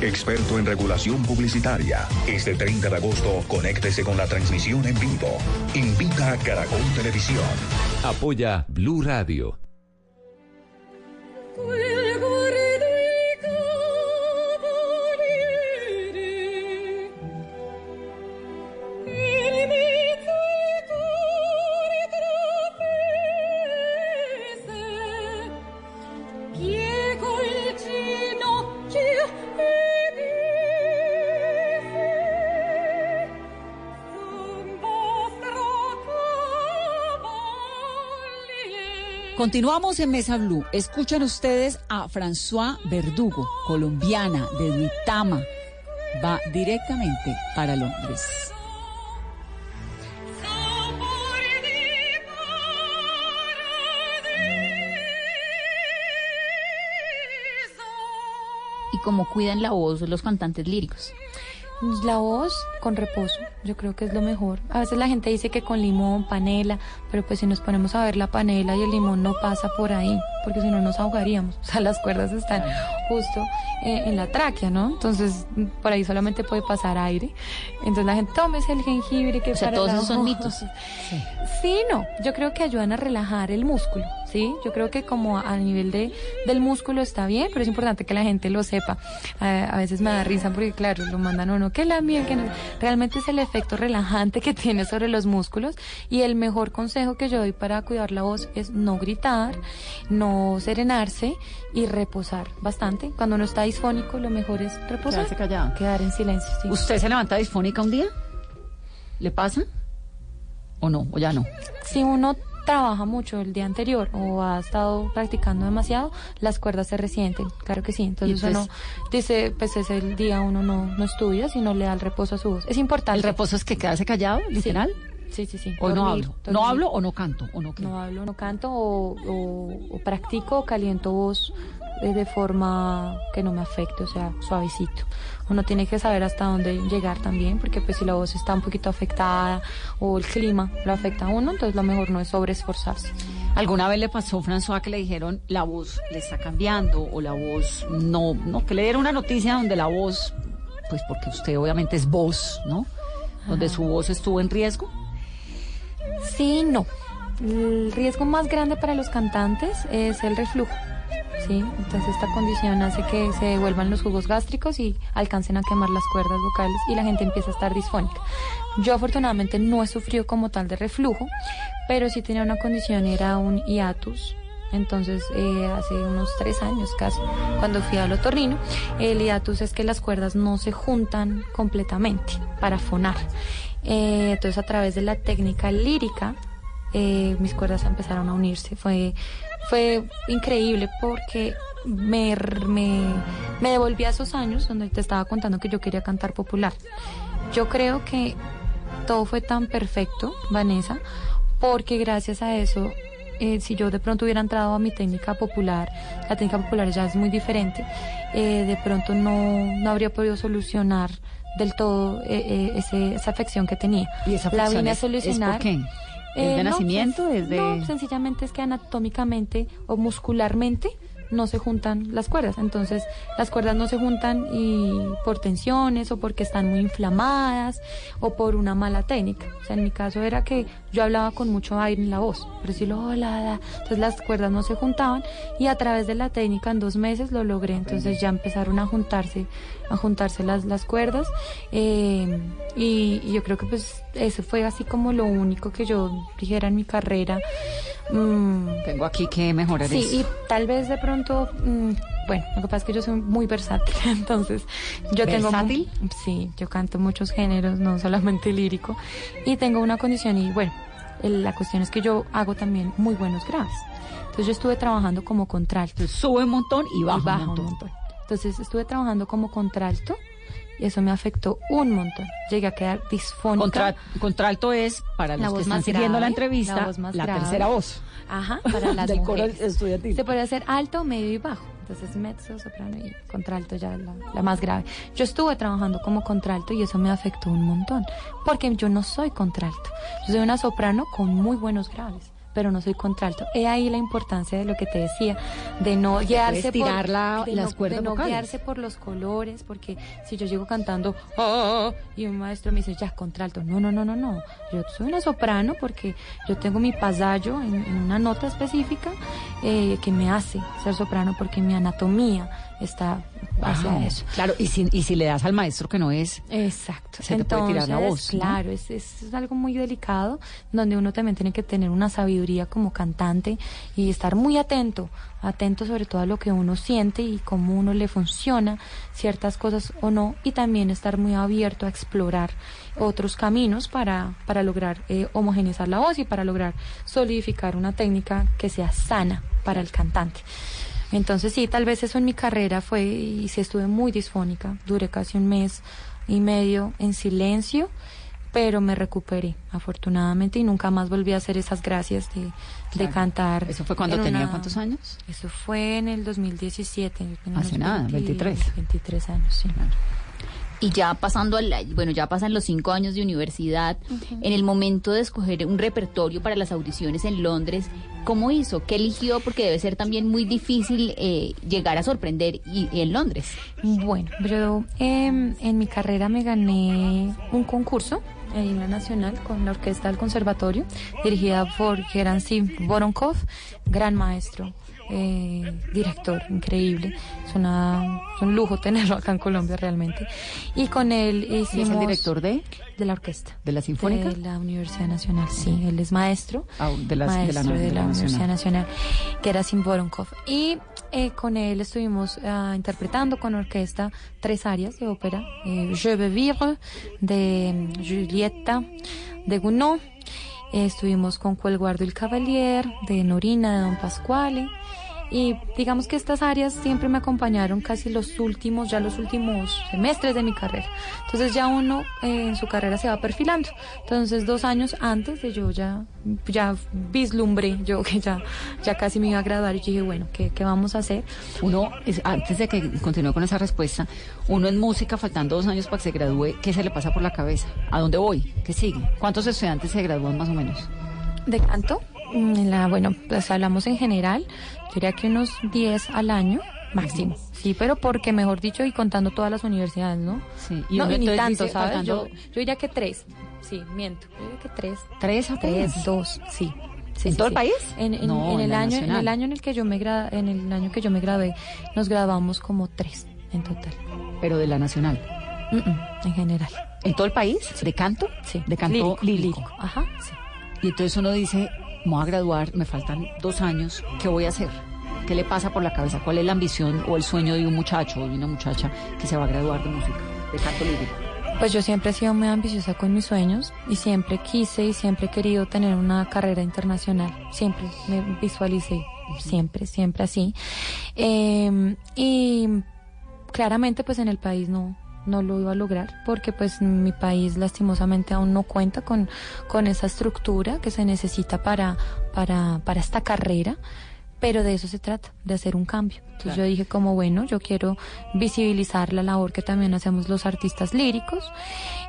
experto en regulación publicitaria. Este 30 de agosto, conéctese con la transmisión en vivo. Invita a Caracol Televisión. Apoya Blue Radio. Continuamos en Mesa Blue. Escuchan ustedes a François Verdugo, colombiana de Duitama. Va directamente para Londres. ¿Y cómo cuidan la voz los cantantes líricos? La voz con reposo, yo creo que es lo mejor. A veces la gente dice que con limón, panela, pero pues si nos ponemos a ver la panela y el limón no pasa por ahí, porque si no nos ahogaríamos. *laughs* O sea, las cuerdas están justo eh, en la tráquea, ¿no? Entonces, por ahí solamente puede pasar aire. Entonces la gente, tómese el jengibre que O sea, para todos esos son voz". *laughs* mitos. Sí, no. Yo creo que ayudan a relajar el músculo, ¿sí? Yo creo que como a nivel de, del músculo está bien, pero es importante que la gente lo sepa. A, a veces me da risa porque, claro, lo mandan o no, que la miel, que no. Realmente es el efecto relajante que *laughs* tiene sobre los músculos y el mejor consejo que yo doy para cuidar la voz es no gritar, no serenarse y reposar bastante. Cuando uno está disfónico, lo mejor es reposar. Quedarse callado. Quedar en silencio, sí. ¿Usted se levanta disfónica un día? ¿Le pasa? ¿O no? ¿O ya no? si uno trabaja mucho el día anterior o ha estado practicando demasiado, las cuerdas se resienten, claro que sí. Entonces, Y entonces- uno dice, pues es el día uno no, no estudia, sino le da el reposo a su voz. Es importante. ¿El reposo es que quedarse callado, literal? Sí, sí, sí. ¿O no Dormir, hablo? ¿No hablo o no canto? ¿O no qué? No hablo, no canto o, o- o practico o caliento voz eh, de forma que no me afecte, o sea, suavecito. Uno tiene que saber hasta dónde llegar también, porque pues si la voz está un poquito afectada o el clima lo afecta a uno, entonces lo mejor no es sobreesforzarse. ¿Alguna vez le pasó, François, que le dijeron la voz le está cambiando o la voz no, no, que le dieron una noticia donde la voz, pues porque usted obviamente es voz, ¿no? Donde Ajá. su voz estuvo en riesgo. Sí, no. El riesgo más grande para los cantantes es el reflujo. Sí, entonces esta condición hace que se devuelvan los jugos gástricos y alcancen a quemar las cuerdas vocales y la gente empieza a estar disfónica. Yo afortunadamente no he sufrido como tal de reflujo, pero sí tenía una condición, era un hiatus. Entonces, eh, hace unos tres años casi, cuando fui al otorrino, el hiatus es que las cuerdas no se juntan completamente para fonar. Eh, entonces, a través de la técnica lírica, eh, mis cuerdas empezaron a unirse. Fue, fue increíble porque me, me, me devolví a esos años donde te estaba contando que yo quería cantar popular. Yo creo que todo fue tan perfecto, Vanessa, porque gracias a eso, eh, si yo de pronto hubiera entrado a mi técnica popular, la técnica popular ya es muy diferente, de pronto no, no habría podido solucionar del todo eh, eh, ese- esa afección que tenía. ¿Y esa la vine a es- es por solucionar. qué? ¿Es de no, nacimiento? pues, ¿Es de- no, sencillamente es que anatómicamente o muscularmente no se juntan las cuerdas. Entonces, las cuerdas no se juntan y por tensiones o porque están muy inflamadas o por una mala técnica. O sea, en mi caso era que yo hablaba con mucho aire en la voz, pero si lo hola, la, entonces las cuerdas no se juntaban y a través de la técnica en dos meses lo logré. Entonces ya empezaron a juntarse, a juntarse las, las cuerdas eh, y, y yo creo que pues eso fue así como lo único que yo dijera en mi carrera. Mm, Tengo aquí que mejorar Sí, eso. y tal vez de pronto mm, bueno, lo que pasa es que yo soy muy versátil, *laughs* entonces yo tengo... ¿Versátil? Sí, yo canto muchos géneros, no solamente lírico, y tengo una condición y bueno, la cuestión es que yo hago también muy buenos graves. Entonces yo estuve trabajando como contralto. Sube un montón y baja, un un montón. montón. Entonces estuve trabajando como contralto y eso me afectó un montón. Llegué a quedar disfónica. Contra- contralto es, para La los que voz están siguiendo la entrevista, la la, voz más grave. tercera voz. Ajá, para *laughs* las Del coro mujeres. estudiantil. Se puede hacer alto, medio y bajo. Entonces mezzo, soprano y contralto ya la, la más grave. Yo estuve trabajando como contralto y eso me afectó un montón. Porque yo no soy contralto. Yo soy una soprano con muy buenos graves. Pero no soy contralto. He ahí la importancia de lo que te decía, de no guiarse tirar por la- de las no, cuerdas de no guiarse por los colores, porque si yo llego cantando "Ah", y un maestro me dice ya contralto, no, no, no, no, no. Yo soy una soprano porque yo tengo mi pasallo en, en una nota específica eh, que me hace ser soprano porque mi anatomía está hacia Wow. eso. Claro, y si, y si le das al maestro que no es, Exacto. se te puede tirar la Entonces, voz. ¿no? Claro, es, es, es algo muy delicado donde uno también tiene que tener una sabiduría como cantante y estar muy atento, atento sobre todo a lo que uno siente y cómo uno le funciona ciertas cosas o no y también estar muy abierto a explorar otros caminos para, para lograr eh, homogeneizar la voz y para lograr solidificar una técnica que sea sana para el cantante. Entonces sí, tal vez eso en mi carrera fue y sí estuve muy disfónica. Duré casi un mes y medio en silencio, pero me recuperé afortunadamente y nunca más volví a hacer esas gracias de, cantar. ¿Eso fue cuando en tenía una- cuántos años? Eso fue en el 2017. en Hace nada, 20 23. 23 años, sí. Y ya pasando al, bueno, ya pasan los cinco años de universidad, en el momento de escoger un repertorio para las audiciones en Londres, ¿cómo hizo? ¿Qué eligió? Porque debe ser también muy difícil eh, llegar a sorprender y, y en Londres. Bueno, yo em, en mi carrera me gané un concurso en la Nacional con la Orquesta del Conservatorio, dirigida por Gerancy Voronkov, gran maestro, eh, director increíble. Es, una, es un lujo tenerlo acá en Colombia realmente. Y con él hicimos... ¿Y es el director de? De la orquesta. ¿De la Sinfónica? De la Universidad Nacional, sí. Él es maestro. Ah, de la- de la- maestro de de la, Universidad Nacional. Nacional, que era Sim Voronkov. Y eh, con él estuvimos ah, interpretando con orquesta tres áreas de ópera. Eh, Je veux vivre, de mm, Giulietta, de Gounod. Estuvimos con Cuelguardo el Cavalier, de Norina, de Don Pasquale. Y digamos que estas áreas siempre me acompañaron casi los últimos, ya los últimos semestres de mi carrera. Entonces ya uno eh, en su carrera se va perfilando. Entonces dos años antes de yo ya, ya vislumbré, yo *laughs* que ya, ya casi me iba a graduar y dije, bueno, ¿qué, qué vamos a hacer? Uno, es- antes de que continúe con esa respuesta, uno en música, faltando dos años para que se gradúe, ¿qué se le pasa por la cabeza? ¿A dónde voy? ¿Qué sigue? ¿Cuántos estudiantes se gradúan más o menos? De canto, la, bueno, pues hablamos en general, yo diría que unos 10 al año máximo. Sí, pero porque, mejor dicho, y contando todas las universidades, ¿no? Sí, y no, ni tanto, dice, ¿sabes? Yo, yo diría que tres. Sí, miento. Yo diría que tres. ¿Tres apenas? Tres, dos, sí. Sí, ¿En sí, todo el país? En, en- No, en el año, en el año en el que yo me gra- en el año que yo me gradué, nos graduamos como tres en total. Pero de la nacional. Mm, mm, en general. ¿En todo el país? ¿De canto? Sí. ¿De canto Lírico, lírico? lírico. Ajá, sí. Y entonces uno dice, me voy a graduar, me faltan dos años, ¿qué voy a hacer? ¿Qué le pasa por la cabeza? ¿Cuál es la ambición o el sueño de un muchacho o de una muchacha que se va a graduar de música, de canto lírico? Pues yo siempre he sido muy ambiciosa con mis sueños y siempre quise y siempre he querido tener una carrera internacional. Siempre me visualicé, siempre, siempre así. Eh, y claramente pues en el país no, no lo iba a lograr porque pues mi país lastimosamente aún no cuenta con, con esa estructura que se necesita para, para, para esta carrera. Pero de eso se trata, de hacer un cambio. Entonces Claro. yo dije como bueno, yo quiero visibilizar la labor que también hacemos los artistas líricos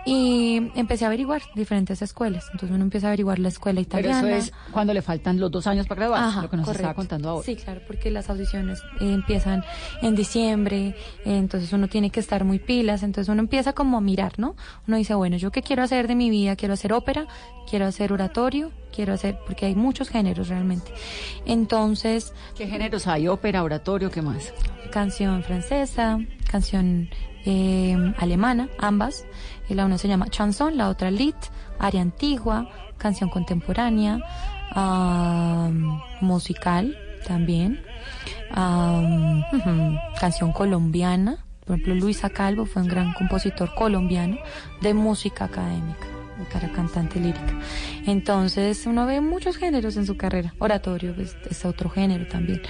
y empecé a averiguar diferentes escuelas. Entonces uno empieza a averiguar la escuela Pero italiana. eso es cuando le faltan los dos años para graduarse, Ajá, lo que nos estaba contando ahora. Sí, claro, porque las audiciones eh, empiezan en diciembre, eh, entonces uno tiene que estar muy pilas, entonces uno empieza como a mirar, ¿no? Uno dice, bueno, ¿yo qué quiero hacer de mi vida? Quiero hacer ópera, quiero hacer oratorio, quiero hacer, porque hay muchos géneros realmente. Entonces... ¿Qué géneros hay? Ópera, oratorio, ¿qué más? Canción francesa, canción eh, alemana, ambas. Y la una se llama chanson, la otra lit, aria antigua, canción contemporánea, musical también. canción colombiana. Por ejemplo, Luisa Calvo fue un gran compositor colombiano de música académica, cara cantante lírica. Entonces, uno ve muchos géneros en su carrera. Oratorio pues, es otro género también.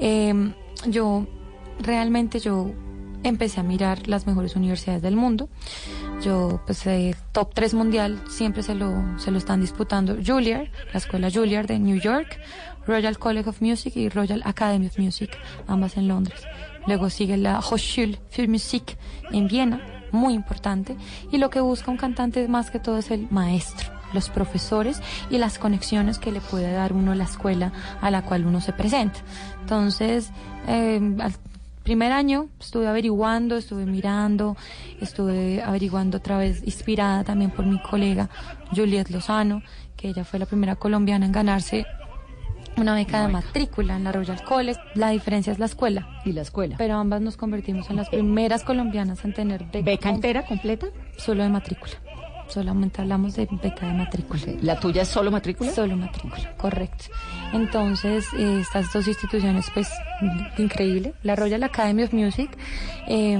Eh, yo, realmente, yo empecé a mirar las mejores universidades del mundo. Yo, pues, el top 3 mundial siempre se lo, se lo están disputando Juilliard, la escuela Juilliard de New York, Royal College of Music y Royal Academy of Music, ambas en Londres. Luego sigue la Hochschule für Musik en Viena, muy importante. Y lo que busca un cantante más que todo es el maestro, los profesores y las conexiones que le puede dar uno la escuela a la cual uno se presenta. Entonces, eh, al primer año estuve averiguando, estuve mirando, estuve averiguando otra vez, inspirada también por mi colega Juliet Lozano, que ella fue la primera colombiana en ganarse una beca de matrícula en la Royal College. La diferencia es la escuela. Y la escuela. Pero ambas nos convertimos en las primeras colombianas en tener beca. ¿Beca entera, completa? Solo de matrícula. Solamente hablamos de beca de matrícula. ¿La tuya es solo matrícula? Solo matrícula, correcto. Entonces, eh, estas dos instituciones, pues, increíble. La Royal Academy of Music eh,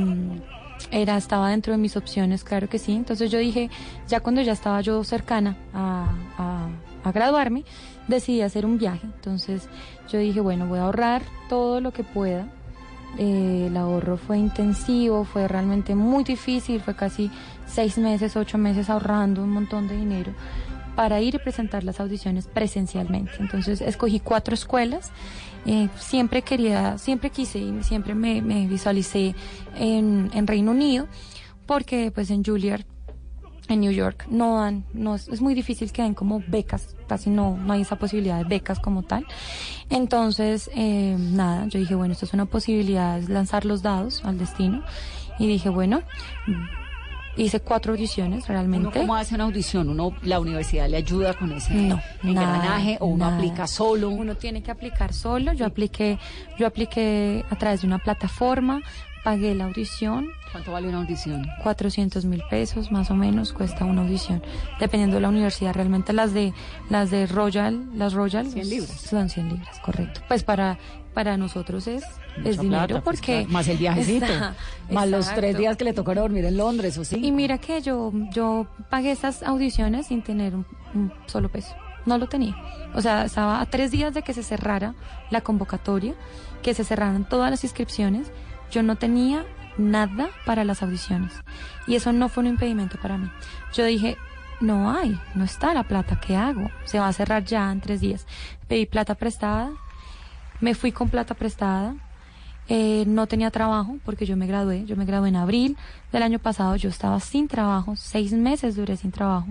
era, estaba dentro de mis opciones, claro que sí. Entonces yo dije, ya cuando ya estaba yo cercana a, a, a graduarme, decidí hacer un viaje. Entonces yo dije, bueno, voy a ahorrar todo lo que pueda. Eh, el ahorro fue intensivo, fue realmente muy difícil, fue casi seis meses, ocho meses ahorrando un montón de dinero para ir y presentar las audiciones presencialmente. Entonces escogí cuatro escuelas. Eh, siempre quería, siempre quise y siempre me, visualicé en, en Reino Unido porque pues en Juilliard en New York no dan, no es, es muy difícil que den como becas, casi no, no hay esa posibilidad de becas como tal. Entonces, eh, nada, yo dije, bueno, esto es una posibilidad, es lanzar los dados al destino. Y dije, bueno, hice cuatro audiciones realmente. ¿Uno ¿Cómo hace una audición? ¿Uno, ¿La universidad le ayuda con ese No, engranaje o uno nada. aplica solo? Uno tiene que aplicar solo. Yo apliqué, yo apliqué a través de una plataforma, pagué la audición. ¿Cuánto vale una audición? 400 mil pesos más o menos cuesta una audición, dependiendo de la universidad. Realmente las de las de Royal, las Royal 100 libras. son 100 libras, correcto. Pues para para nosotros es es dinero plata, pues, porque más el *laughs* viajecito, Está- más los tres días que le tocaron dormir en Londres, ¿o sí? Y mira que yo, yo pagué estas audiciones sin tener un, un solo peso. No lo tenía. O sea, estaba a tres días de que se cerrara la convocatoria, que se cerraran todas las inscripciones. Yo no tenía nada para las audiciones. Y eso no fue un impedimento para mí. Yo dije, no hay, no está la plata, ¿qué hago? Se va a cerrar ya en tres días. Pedí plata prestada, me fui con plata prestada. Eh, no tenía trabajo porque yo me gradué, yo me gradué en abril del año pasado, yo estaba sin trabajo, seis meses duré sin trabajo,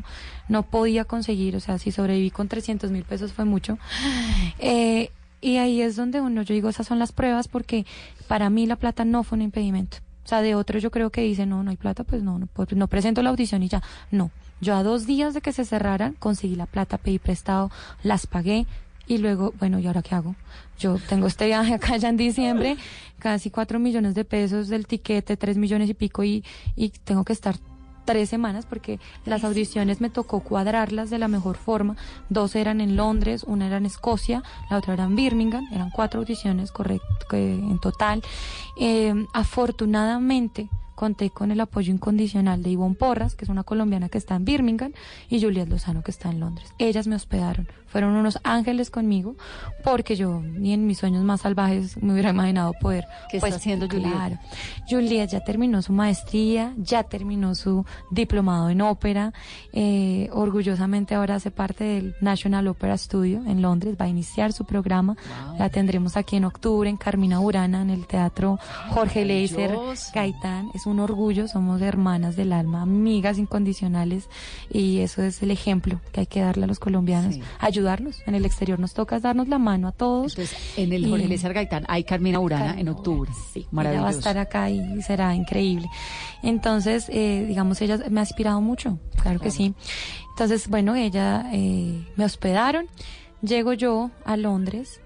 no podía conseguir, o sea, si sobreviví con 300 mil pesos fue mucho. Eh, y ahí es donde uno, yo digo, esas son las pruebas porque para mí la plata no fue un impedimento. O sea, de otros yo creo que dicen, no, no hay plata, pues no, no, puedo- no presento la audición y ya. No, yo a dos días de que se cerraran conseguí la plata, pedí prestado, las pagué y luego, bueno, ¿y ahora qué hago? Yo tengo este viaje *laughs* acá ya en diciembre, casi cuatro millones de pesos del tiquete, tres millones y pico y, y tengo que estar tres semanas porque las audiciones me tocó cuadrarlas de la mejor forma. Dos eran en Londres, una era en Escocia, la otra era en Birmingham. Eran cuatro audiciones correcto en total. Eh, afortunadamente conté con el apoyo incondicional de Ivonne Porras, que es una colombiana que está en Birmingham, y Juliet Lozano, que está en Londres. Ellas me hospedaron, fueron unos ángeles conmigo, porque yo ni en mis sueños más salvajes me hubiera imaginado poder. ¿Qué pues, está haciendo Juliet? Claro. Juliet ya terminó su maestría, ya terminó su diplomado en ópera, eh, orgullosamente ahora hace parte del National Opera Studio en Londres, va a iniciar su programa, la tendremos aquí en octubre en Carmina Burana, en el Teatro Jorge Leiser. Gaitán, es un orgullo, somos hermanas del alma, amigas incondicionales y eso es el ejemplo que hay que darle a los colombianos, ayudarnos, en el exterior nos toca darnos la mano a todos. En el Jorge Eliezer Gaitán hay Carmina Urana en octubre. Sí, ella maravilloso. va a estar acá y será increíble. Entonces, eh, digamos, ella me ha inspirado mucho, claro que sí. Entonces, bueno, ella eh, me hospedaron, llego yo a Londres,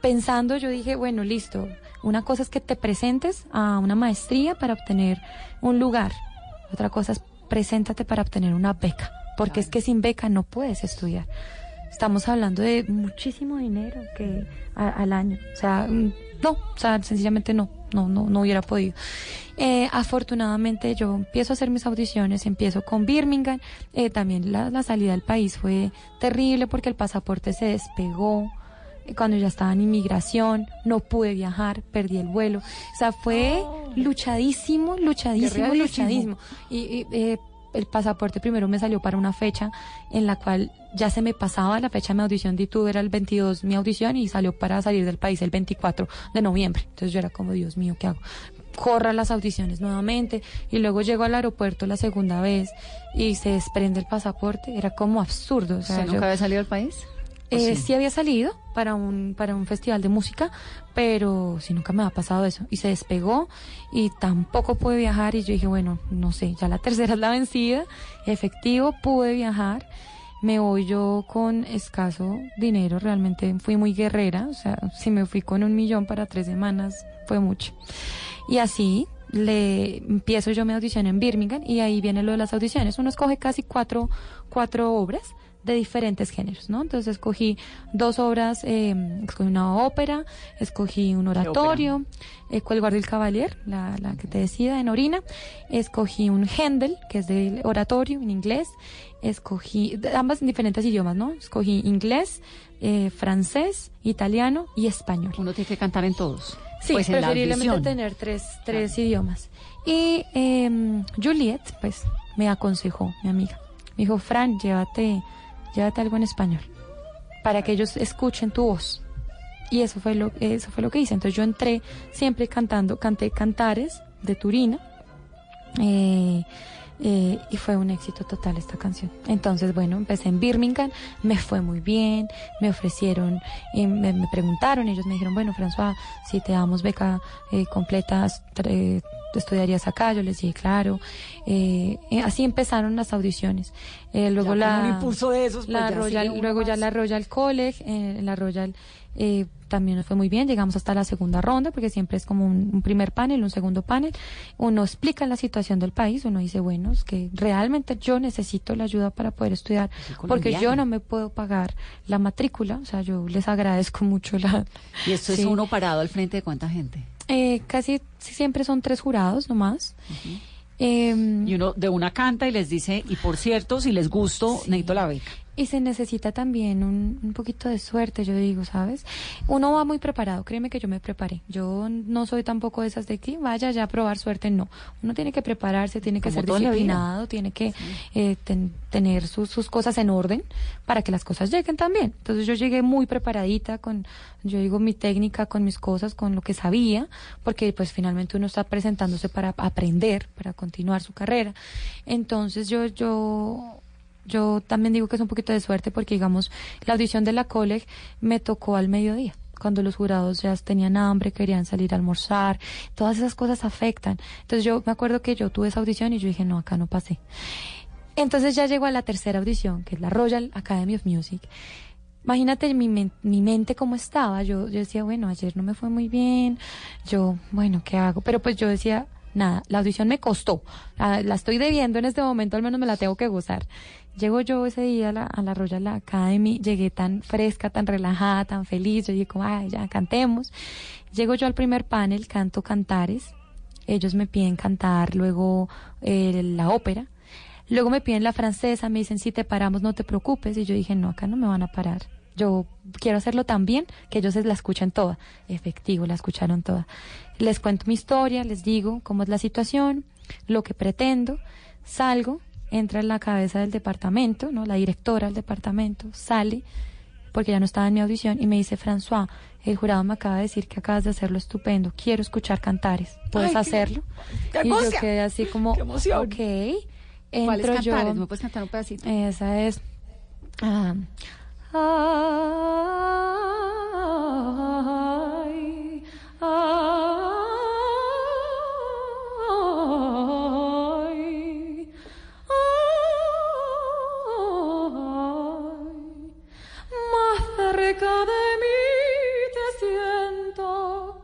pensando, yo dije, bueno, listo, una cosa es que te presentes a una maestría para obtener un lugar, otra cosa es preséntate para obtener una beca, porque es que sin beca no puedes estudiar. estamos hablando de muchísimo dinero que a- al año. O sea, mm, no, o sea, sencillamente no, no, no, no hubiera podido. Eh, afortunadamente yo empiezo a hacer mis audiciones, empiezo con Birmingham, eh, también la, la salida del país fue terrible porque el pasaporte se despegó eh, cuando ya estaba en inmigración, no pude viajar, perdí el vuelo, o sea, fue luchadísimo, luchadísimo, luchadísimo. Y, y, eh, el pasaporte primero me salió para una fecha en la cual ya se me pasaba la fecha de mi audición de YouTube, era el 22 mi audición y salió para salir del país el 24 de noviembre. Entonces yo era como, Dios mío, ¿qué hago? Corra las audiciones nuevamente y luego llego al aeropuerto la segunda vez y se desprende el pasaporte. Era como absurdo. O sea, ¿Usted yo- nunca había salido del país? ¿O eh, sí? sí? había salido para un, para un festival de música, pero sí nunca me ha pasado eso. Y se despegó y tampoco pude viajar y yo dije, bueno, no sé, ya la *laughs* tercera es la vencida. Efectivo, pude viajar. Me voy yo con escaso dinero, realmente fui muy guerrera, o sea, si me fui con un millón para tres semanas fue mucho. Y así le empiezo yo mi audición en Birmingham y ahí viene lo de las audiciones. Uno escoge casi cuatro, cuatro obras de diferentes géneros, ¿no? Entonces escogí dos obras, eh, escogí una ópera, escogí un oratorio, eh, El Guardia del Cavalier, la, la que te decía en Orina, escogí un Händel, que es de oratorio en inglés, escogí, ambas en diferentes idiomas, ¿no? Escogí inglés, eh, francés, italiano y español. Uno tiene que cantar en todos. Sí, Pues preferiblemente tener tres, tres idiomas. Y eh, Juliet, pues, me aconsejó, mi amiga. Me dijo, Fran, llévate, llévate algo en español para que ellos escuchen tu voz. Y eso fue lo, eso fue lo que hice. Entonces yo entré siempre cantando, canté cantares de Turina. eh, eh, y fue un éxito total esta canción. Entonces, bueno, empecé en Birmingham, me fue muy bien, me ofrecieron, y me, me preguntaron, ellos me dijeron, bueno, François, si te damos beca eh, completa, eh, estudiarías acá, yo les dije, claro. Eh, eh, así empezaron las audiciones. Eh, luego Ya la, con un impulso de esos, pues la ya Royal, luego ya la Royal College, eh, la Royal eh, también nos fue muy bien, llegamos hasta la segunda ronda, porque siempre es como un, un primer panel, un segundo panel, uno explica la situación del país, uno dice, bueno, es que realmente yo necesito la ayuda para poder estudiar, porque yo no me puedo pagar la matrícula, o sea, yo les agradezco mucho la... Y esto es Sí. uno parado al frente de cuánta gente. Eh, casi siempre son tres jurados nomás. Em, Y uno de una canta y les dice, y por cierto, si les gusto, necesito la beca. Y se necesita también un, un poquito de suerte, yo digo, ¿sabes? Uno va muy preparado, créeme que yo me preparé. Yo no soy tampoco de esas de que vaya ya a probar suerte, no. Uno tiene que prepararse, tiene que Como ser disciplinado, tiene que eh, ten- tener sus, sus cosas en orden para que las cosas lleguen también. Entonces yo llegué muy preparadita con, yo digo, mi técnica, con mis cosas, con lo que sabía, porque pues finalmente uno está presentándose para aprender, para continuar su carrera. Entonces yo, yo yo también digo que es un poquito de suerte porque, digamos, la audición de la college me tocó al mediodía, cuando los jurados ya tenían hambre, querían salir a almorzar, todas esas cosas afectan. Entonces yo me acuerdo que yo tuve esa audición y yo dije, no, acá no pasé. Entonces ya llego a la tercera audición, que es la Royal Academy of Music. Imagínate mi, men- mi mente cómo estaba. Yo, yo decía, bueno, ayer no me fue muy bien. Yo, bueno, ¿qué hago? Pero pues yo decía, nada, la audición me costó. La, la estoy debiendo en este momento, al menos me la tengo que gozar. Llego yo ese día a la, a la Royal Academy, llegué tan fresca, tan relajada, tan feliz. Yo dije, como, ay, ya cantemos. Llego yo al primer panel, canto cantares. Ellos me piden cantar luego eh, la ópera. Luego me piden la francesa, me dicen, si te paramos, no te preocupes. Y yo dije, no, acá no me van a parar. Yo quiero hacerlo tan bien que ellos la escuchen toda. Efectivo, la escucharon toda. Les cuento mi historia, les digo cómo es la situación, lo que pretendo. Salgo, entra en la cabeza del departamento, ¿no? La directora del departamento sale, porque ya no estaba en mi audición, y me dice, François, el jurado me acaba de decir que acabas de hacerlo estupendo. Quiero escuchar cantares. ¿Puedes Ay, hacerlo? qué y yo quedé así como, Qué emoción. ok. ¿Cuáles Entro yo. cantares? ¿Me puedes cantar un pedacito? Esa es. ah, ay, ay, cerca de mí te siento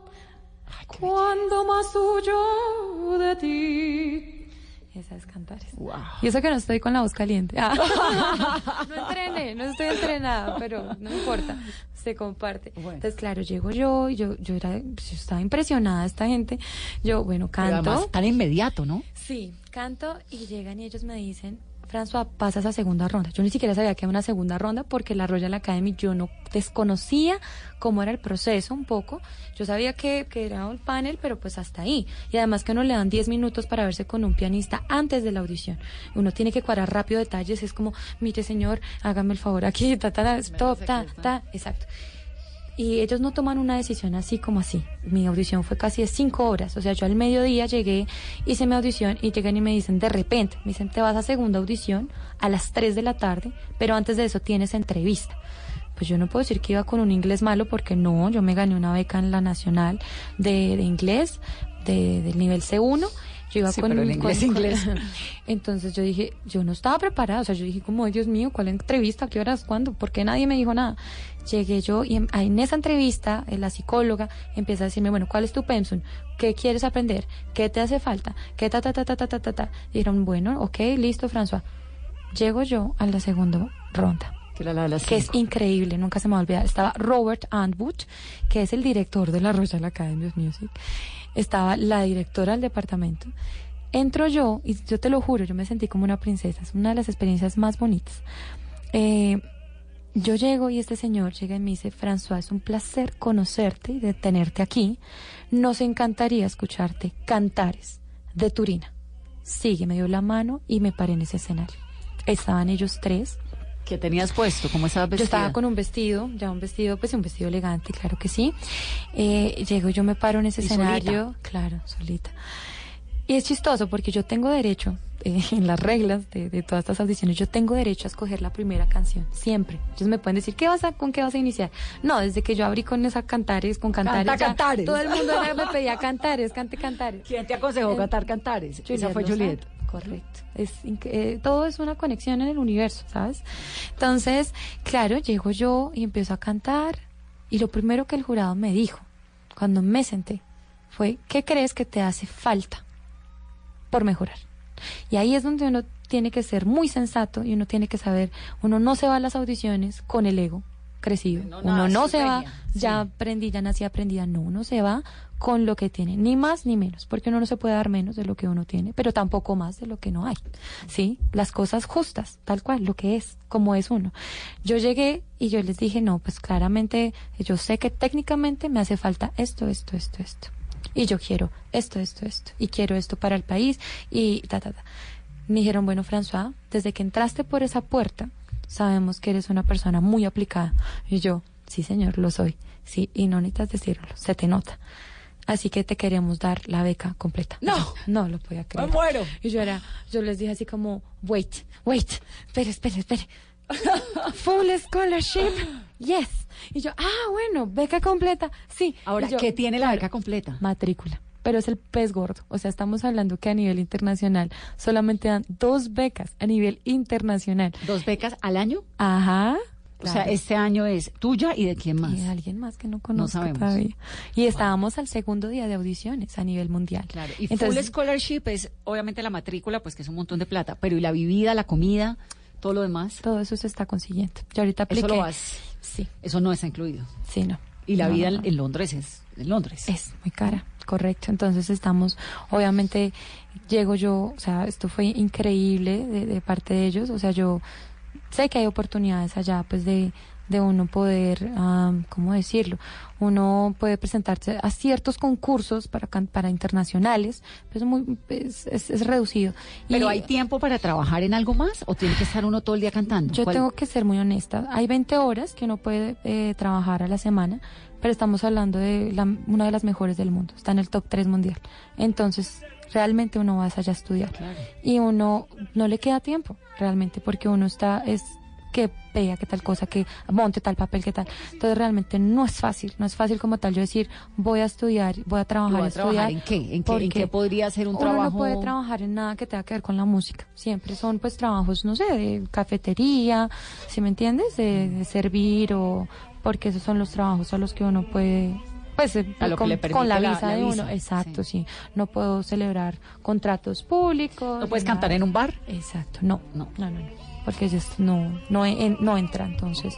cuando más huyo de ti Esa es Cantares. Y eso que no estoy con la voz caliente. Ah. *laughs* no entrené, no estoy entrenada, pero no importa, se comparte. Entonces, claro, llego yo y yo, yo, era, yo estaba impresionada esta gente. Yo, bueno, Pero canto. además, tan inmediato, ¿no? Sí, canto y llegan y ellos me dicen, François, pasas a segunda ronda. Yo ni siquiera sabía que era una segunda ronda porque la Royal Academy yo no desconocía cómo era el proceso un poco. Yo sabía que, que era un panel, pero pues hasta ahí. Y además que uno le dan 10 minutos para verse con un pianista antes de la audición. Uno tiene que cuadrar rápido detalles. Es como, mire señor, hágame el favor aquí, ta, ta, ta, stop, ta, ta. Exacto. Y ellos no toman una decisión así como así. Mi audición fue casi de cinco horas. O sea, yo al mediodía llegué, hice mi audición y llegan y me dicen de repente, me dicen, te vas a segunda audición a las 3 de la tarde, pero antes de eso tienes entrevista. Pues yo no puedo decir que iba con un inglés malo porque no, yo me gané una beca en la nacional de, inglés, de, del nivel C1. Yo iba Sí, con pero el con- inglés, con- inglés. *laughs* Entonces yo dije, yo no estaba preparada, o sea, yo dije como, "Ay, Dios mío, ¿cuál entrevista? ¿Qué horas? ¿Cuándo? ¿Por qué nadie me dijo nada? Llegué yo y en, en esa entrevista eh, la psicóloga empieza a decirme, bueno, ¿cuál es tu pensum? ¿Qué quieres aprender? ¿Qué te hace falta? ¿Qué ta ta ta ta ta ta ta? ta? Dijeron, bueno, ok, listo, François. Llego yo a la segunda ronda. Que era la de las Que es increíble, nunca se me va a olvidar. Estaba Robert Antwood, que es el director de la Royal Academy of Music. Estaba la directora del departamento. Entro yo, y yo te lo juro, yo me sentí como una princesa. Es una de las experiencias más bonitas. Eh, yo llego y este señor llega y me dice, François, es un placer conocerte y tenerte aquí. Nos encantaría escucharte cantares de Turina. Sigue, me dio la mano y me paré en ese escenario. Estaban ellos tres. ¿Qué tenías puesto? ¿Cómo estabas Yo vestida? estaba con un vestido, ya un vestido, pues un vestido elegante, claro que sí. Eh, llego, yo me paro en ese ¿Y escenario, claro, solita. Y es chistoso porque yo tengo derecho, eh, en las reglas de, de todas estas audiciones, yo tengo derecho a escoger la primera canción, siempre. Ellos me pueden decir, ¿qué vas a, ¿con qué vas a iniciar? No, desde que yo abrí con esa cantares, con cantares. Canta ya Cantares. Todo el mundo me pedía cantares, cante cantares. ¿Quién te aconsejó Eh, cantar cantares? Esa Juliet fue Lozano. Juliet. Correcto. Es, eh, todo es una conexión en el universo, ¿sabes? Entonces, claro, llego yo y empiezo a cantar y lo primero que el jurado me dijo cuando me senté fue, ¿qué crees que te hace falta por mejorar? Y ahí es donde uno tiene que ser muy sensato y uno tiene que saber, uno no se va a las audiciones con el ego crecido, No, uno no se va, ya aprendí, ya nací aprendida, no, uno se va con lo que tiene, ni más ni menos, porque uno no se puede dar menos de lo que uno tiene, pero tampoco más de lo que no hay, ¿sí? Las cosas justas, tal cual, lo que es, como es uno. Yo llegué y yo les dije, no, pues claramente, yo sé que técnicamente me hace falta esto, esto, esto, esto. Y yo quiero esto, esto, esto. Y quiero esto para el país y ta, ta, ta. Me dijeron, bueno, François, desde que entraste por esa puerta, sabemos que eres una persona muy aplicada. Y yo, sí, señor, lo soy. Sí, y no necesitas decirlo, se te nota. Así que te queremos dar la beca completa. No. no lo podía creer. Me muero. Y yo era, yo les dije así como, wait, wait, espere, espere, espere. *laughs* Full scholarship, yes. Y yo, ah, bueno, beca completa, sí. Ahora, yo, ¿qué tiene la claro, beca completa? Matrícula. Pero es el pez gordo. O sea, estamos hablando que a nivel internacional solamente dan dos becas a nivel internacional. ¿Dos becas al año? Ajá. O sea, este año es tuya y de quién más. Y de alguien más que no conozco sabemos. todavía. Y estábamos al segundo día de audiciones a nivel mundial. Claro, y Entonces, full scholarship es obviamente la matrícula, pues que es un montón de plata, pero y la vivida, la comida, todo lo demás. Todo eso se está consiguiendo. Yo ahorita apliqué. Eso lo vas. Sí. Eso no está incluido. Sí, no. Y la No, vida no, en- no. en Londres es en Londres. Es muy cara, correcto. Entonces estamos, obviamente, llego yo, o sea, esto fue increíble de, de parte de ellos. O sea, yo sé que hay oportunidades allá, pues, de, de uno poder, am, ¿cómo decirlo? Uno puede presentarse a ciertos concursos para, para internacionales, pero es, muy, es, es- es reducido. Pero Y- hay tiempo para trabajar en algo más o tiene que estar uno todo el día cantando. yo ¿Cuál- tengo que ser muy honesta. Hay 20 horas que uno puede eh, trabajar a la semana, pero estamos hablando de la- una de las mejores del mundo. Está en el top 3 mundial. Entonces, realmente uno va allá a estudiar. Y uno no le queda tiempo, realmente, porque uno está, es que vea que tal cosa, que monte tal papel, que tal. Entonces, realmente no es fácil. No es fácil como tal yo decir, voy a estudiar, voy a trabajar, ¿Lo va a estudiar. trabajar en qué? ¿En qué- en qué podría ser un uno trabajo? no puede trabajar en nada que tenga que ver con la música. Siempre son pues trabajos, no sé, de cafetería, si me entiendes, de, de servir o porque esos son los trabajos a los que uno puede Pues eh, A lo que con, le con la visa la de visa, uno, exacto, sí. No puedo celebrar contratos públicos. ¿No puedes ni cantar nada. en un bar? Exacto, no, no, no, no, no, porque ellos no, no, en- no entra, entonces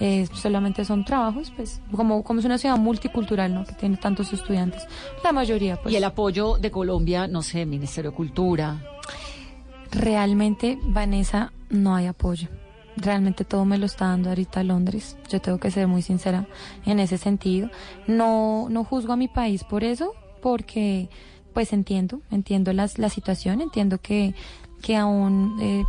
eh, solamente son trabajos, pues como, como es una ciudad multicultural, ¿no? Que tiene tantos estudiantes, la mayoría, pues. Y el apoyo de Colombia, no sé, Ministerio de Cultura. Realmente, Vanessa, no hay apoyo. Realmente todo me lo está dando ahorita Londres. Yo tengo que ser muy sincera en ese sentido. No, no juzgo a mi país por eso, porque pues entiendo, entiendo las, la situación, entiendo que, que aún eh,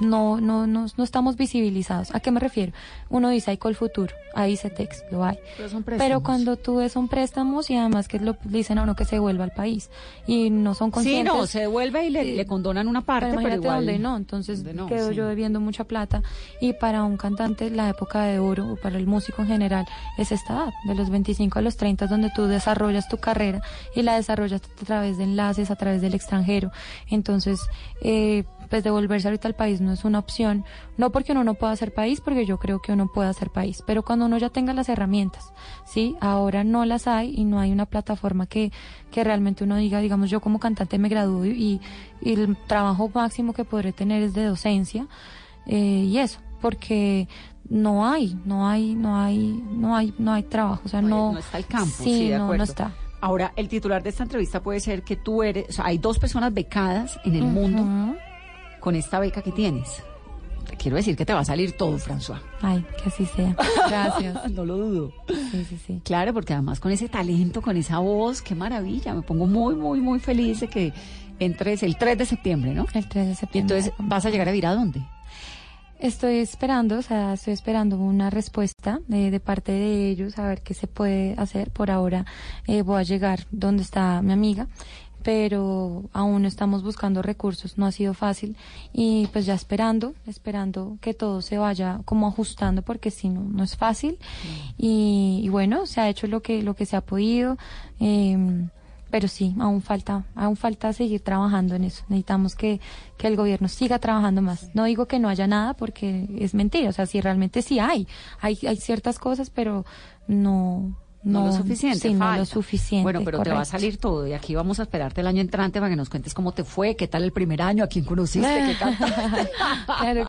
no, no, no, no estamos visibilizados. ¿A qué me refiero? Uno dice hay col futuro, ahí se text, lo hay. Pero son Pero cuando tú ves son préstamos y además que lo dicen a uno que se vuelva al país y no son Sí, conscientes. no, se devuelve y le, le condonan una parte, Pero pero, imagínate igual. donde no, entonces donde no, quedo sí. yo debiendo mucha plata y para un cantante la época de oro o para el músico en general es esta edad, de los 25 a los 30 es donde tú desarrollas tu carrera y la desarrollas a través de enlaces, a través del extranjero. Entonces, eh, pues devolverse ahorita al país no es una opción, no porque uno no pueda hacer país, porque yo creo que uno puede hacer país, pero cuando uno ya tenga las herramientas, ¿sí? Ahora no las hay y no hay una plataforma que, que realmente uno diga, digamos, yo como cantante me gradúo y, y el trabajo máximo que podré tener es de docencia eh, y eso, porque no hay, no hay, no hay, no hay, no hay trabajo, o sea, no, no está el campo, sí, sí, de no, no está. Ahora, el titular de esta entrevista puede ser que tú eres, o sea, hay dos personas becadas en el mundo con esta beca que tienes. Te quiero decir que te va a salir todo, François. Ay, que así sea. Gracias. *laughs* no lo dudo. Sí, sí, sí. Claro, porque además con ese talento, con esa voz, qué maravilla. Me pongo muy, muy, muy feliz de que entres el 3 de septiembre, ¿no? El 3 de Y septiembre. entonces, ¿vas a llegar a vivir a dónde? Estoy esperando, o sea, estoy esperando una respuesta eh, de parte de ellos, a ver qué se puede hacer. Por ahora eh, voy a llegar donde está mi amiga, pero aún estamos buscando recursos, no ha sido fácil y pues ya esperando, esperando que todo se vaya como ajustando porque si no, no es fácil. Y, y bueno, se ha hecho lo que, lo que se ha podido. em, pero sí, aún falta, aún falta seguir trabajando en eso. Necesitamos que, que el gobierno siga trabajando más. No digo que no haya nada porque es mentira. O sea, sí, realmente sí hay. Hay, hay ciertas cosas, pero no, No, no, lo suficiente. Sí, no lo suficiente. Bueno, pero te va a correcto. salir todo. Y aquí vamos a esperarte el año entrante para que nos cuentes cómo te fue, qué tal el primer año, a quién conociste, qué cantaste. *laughs* *laughs* Claro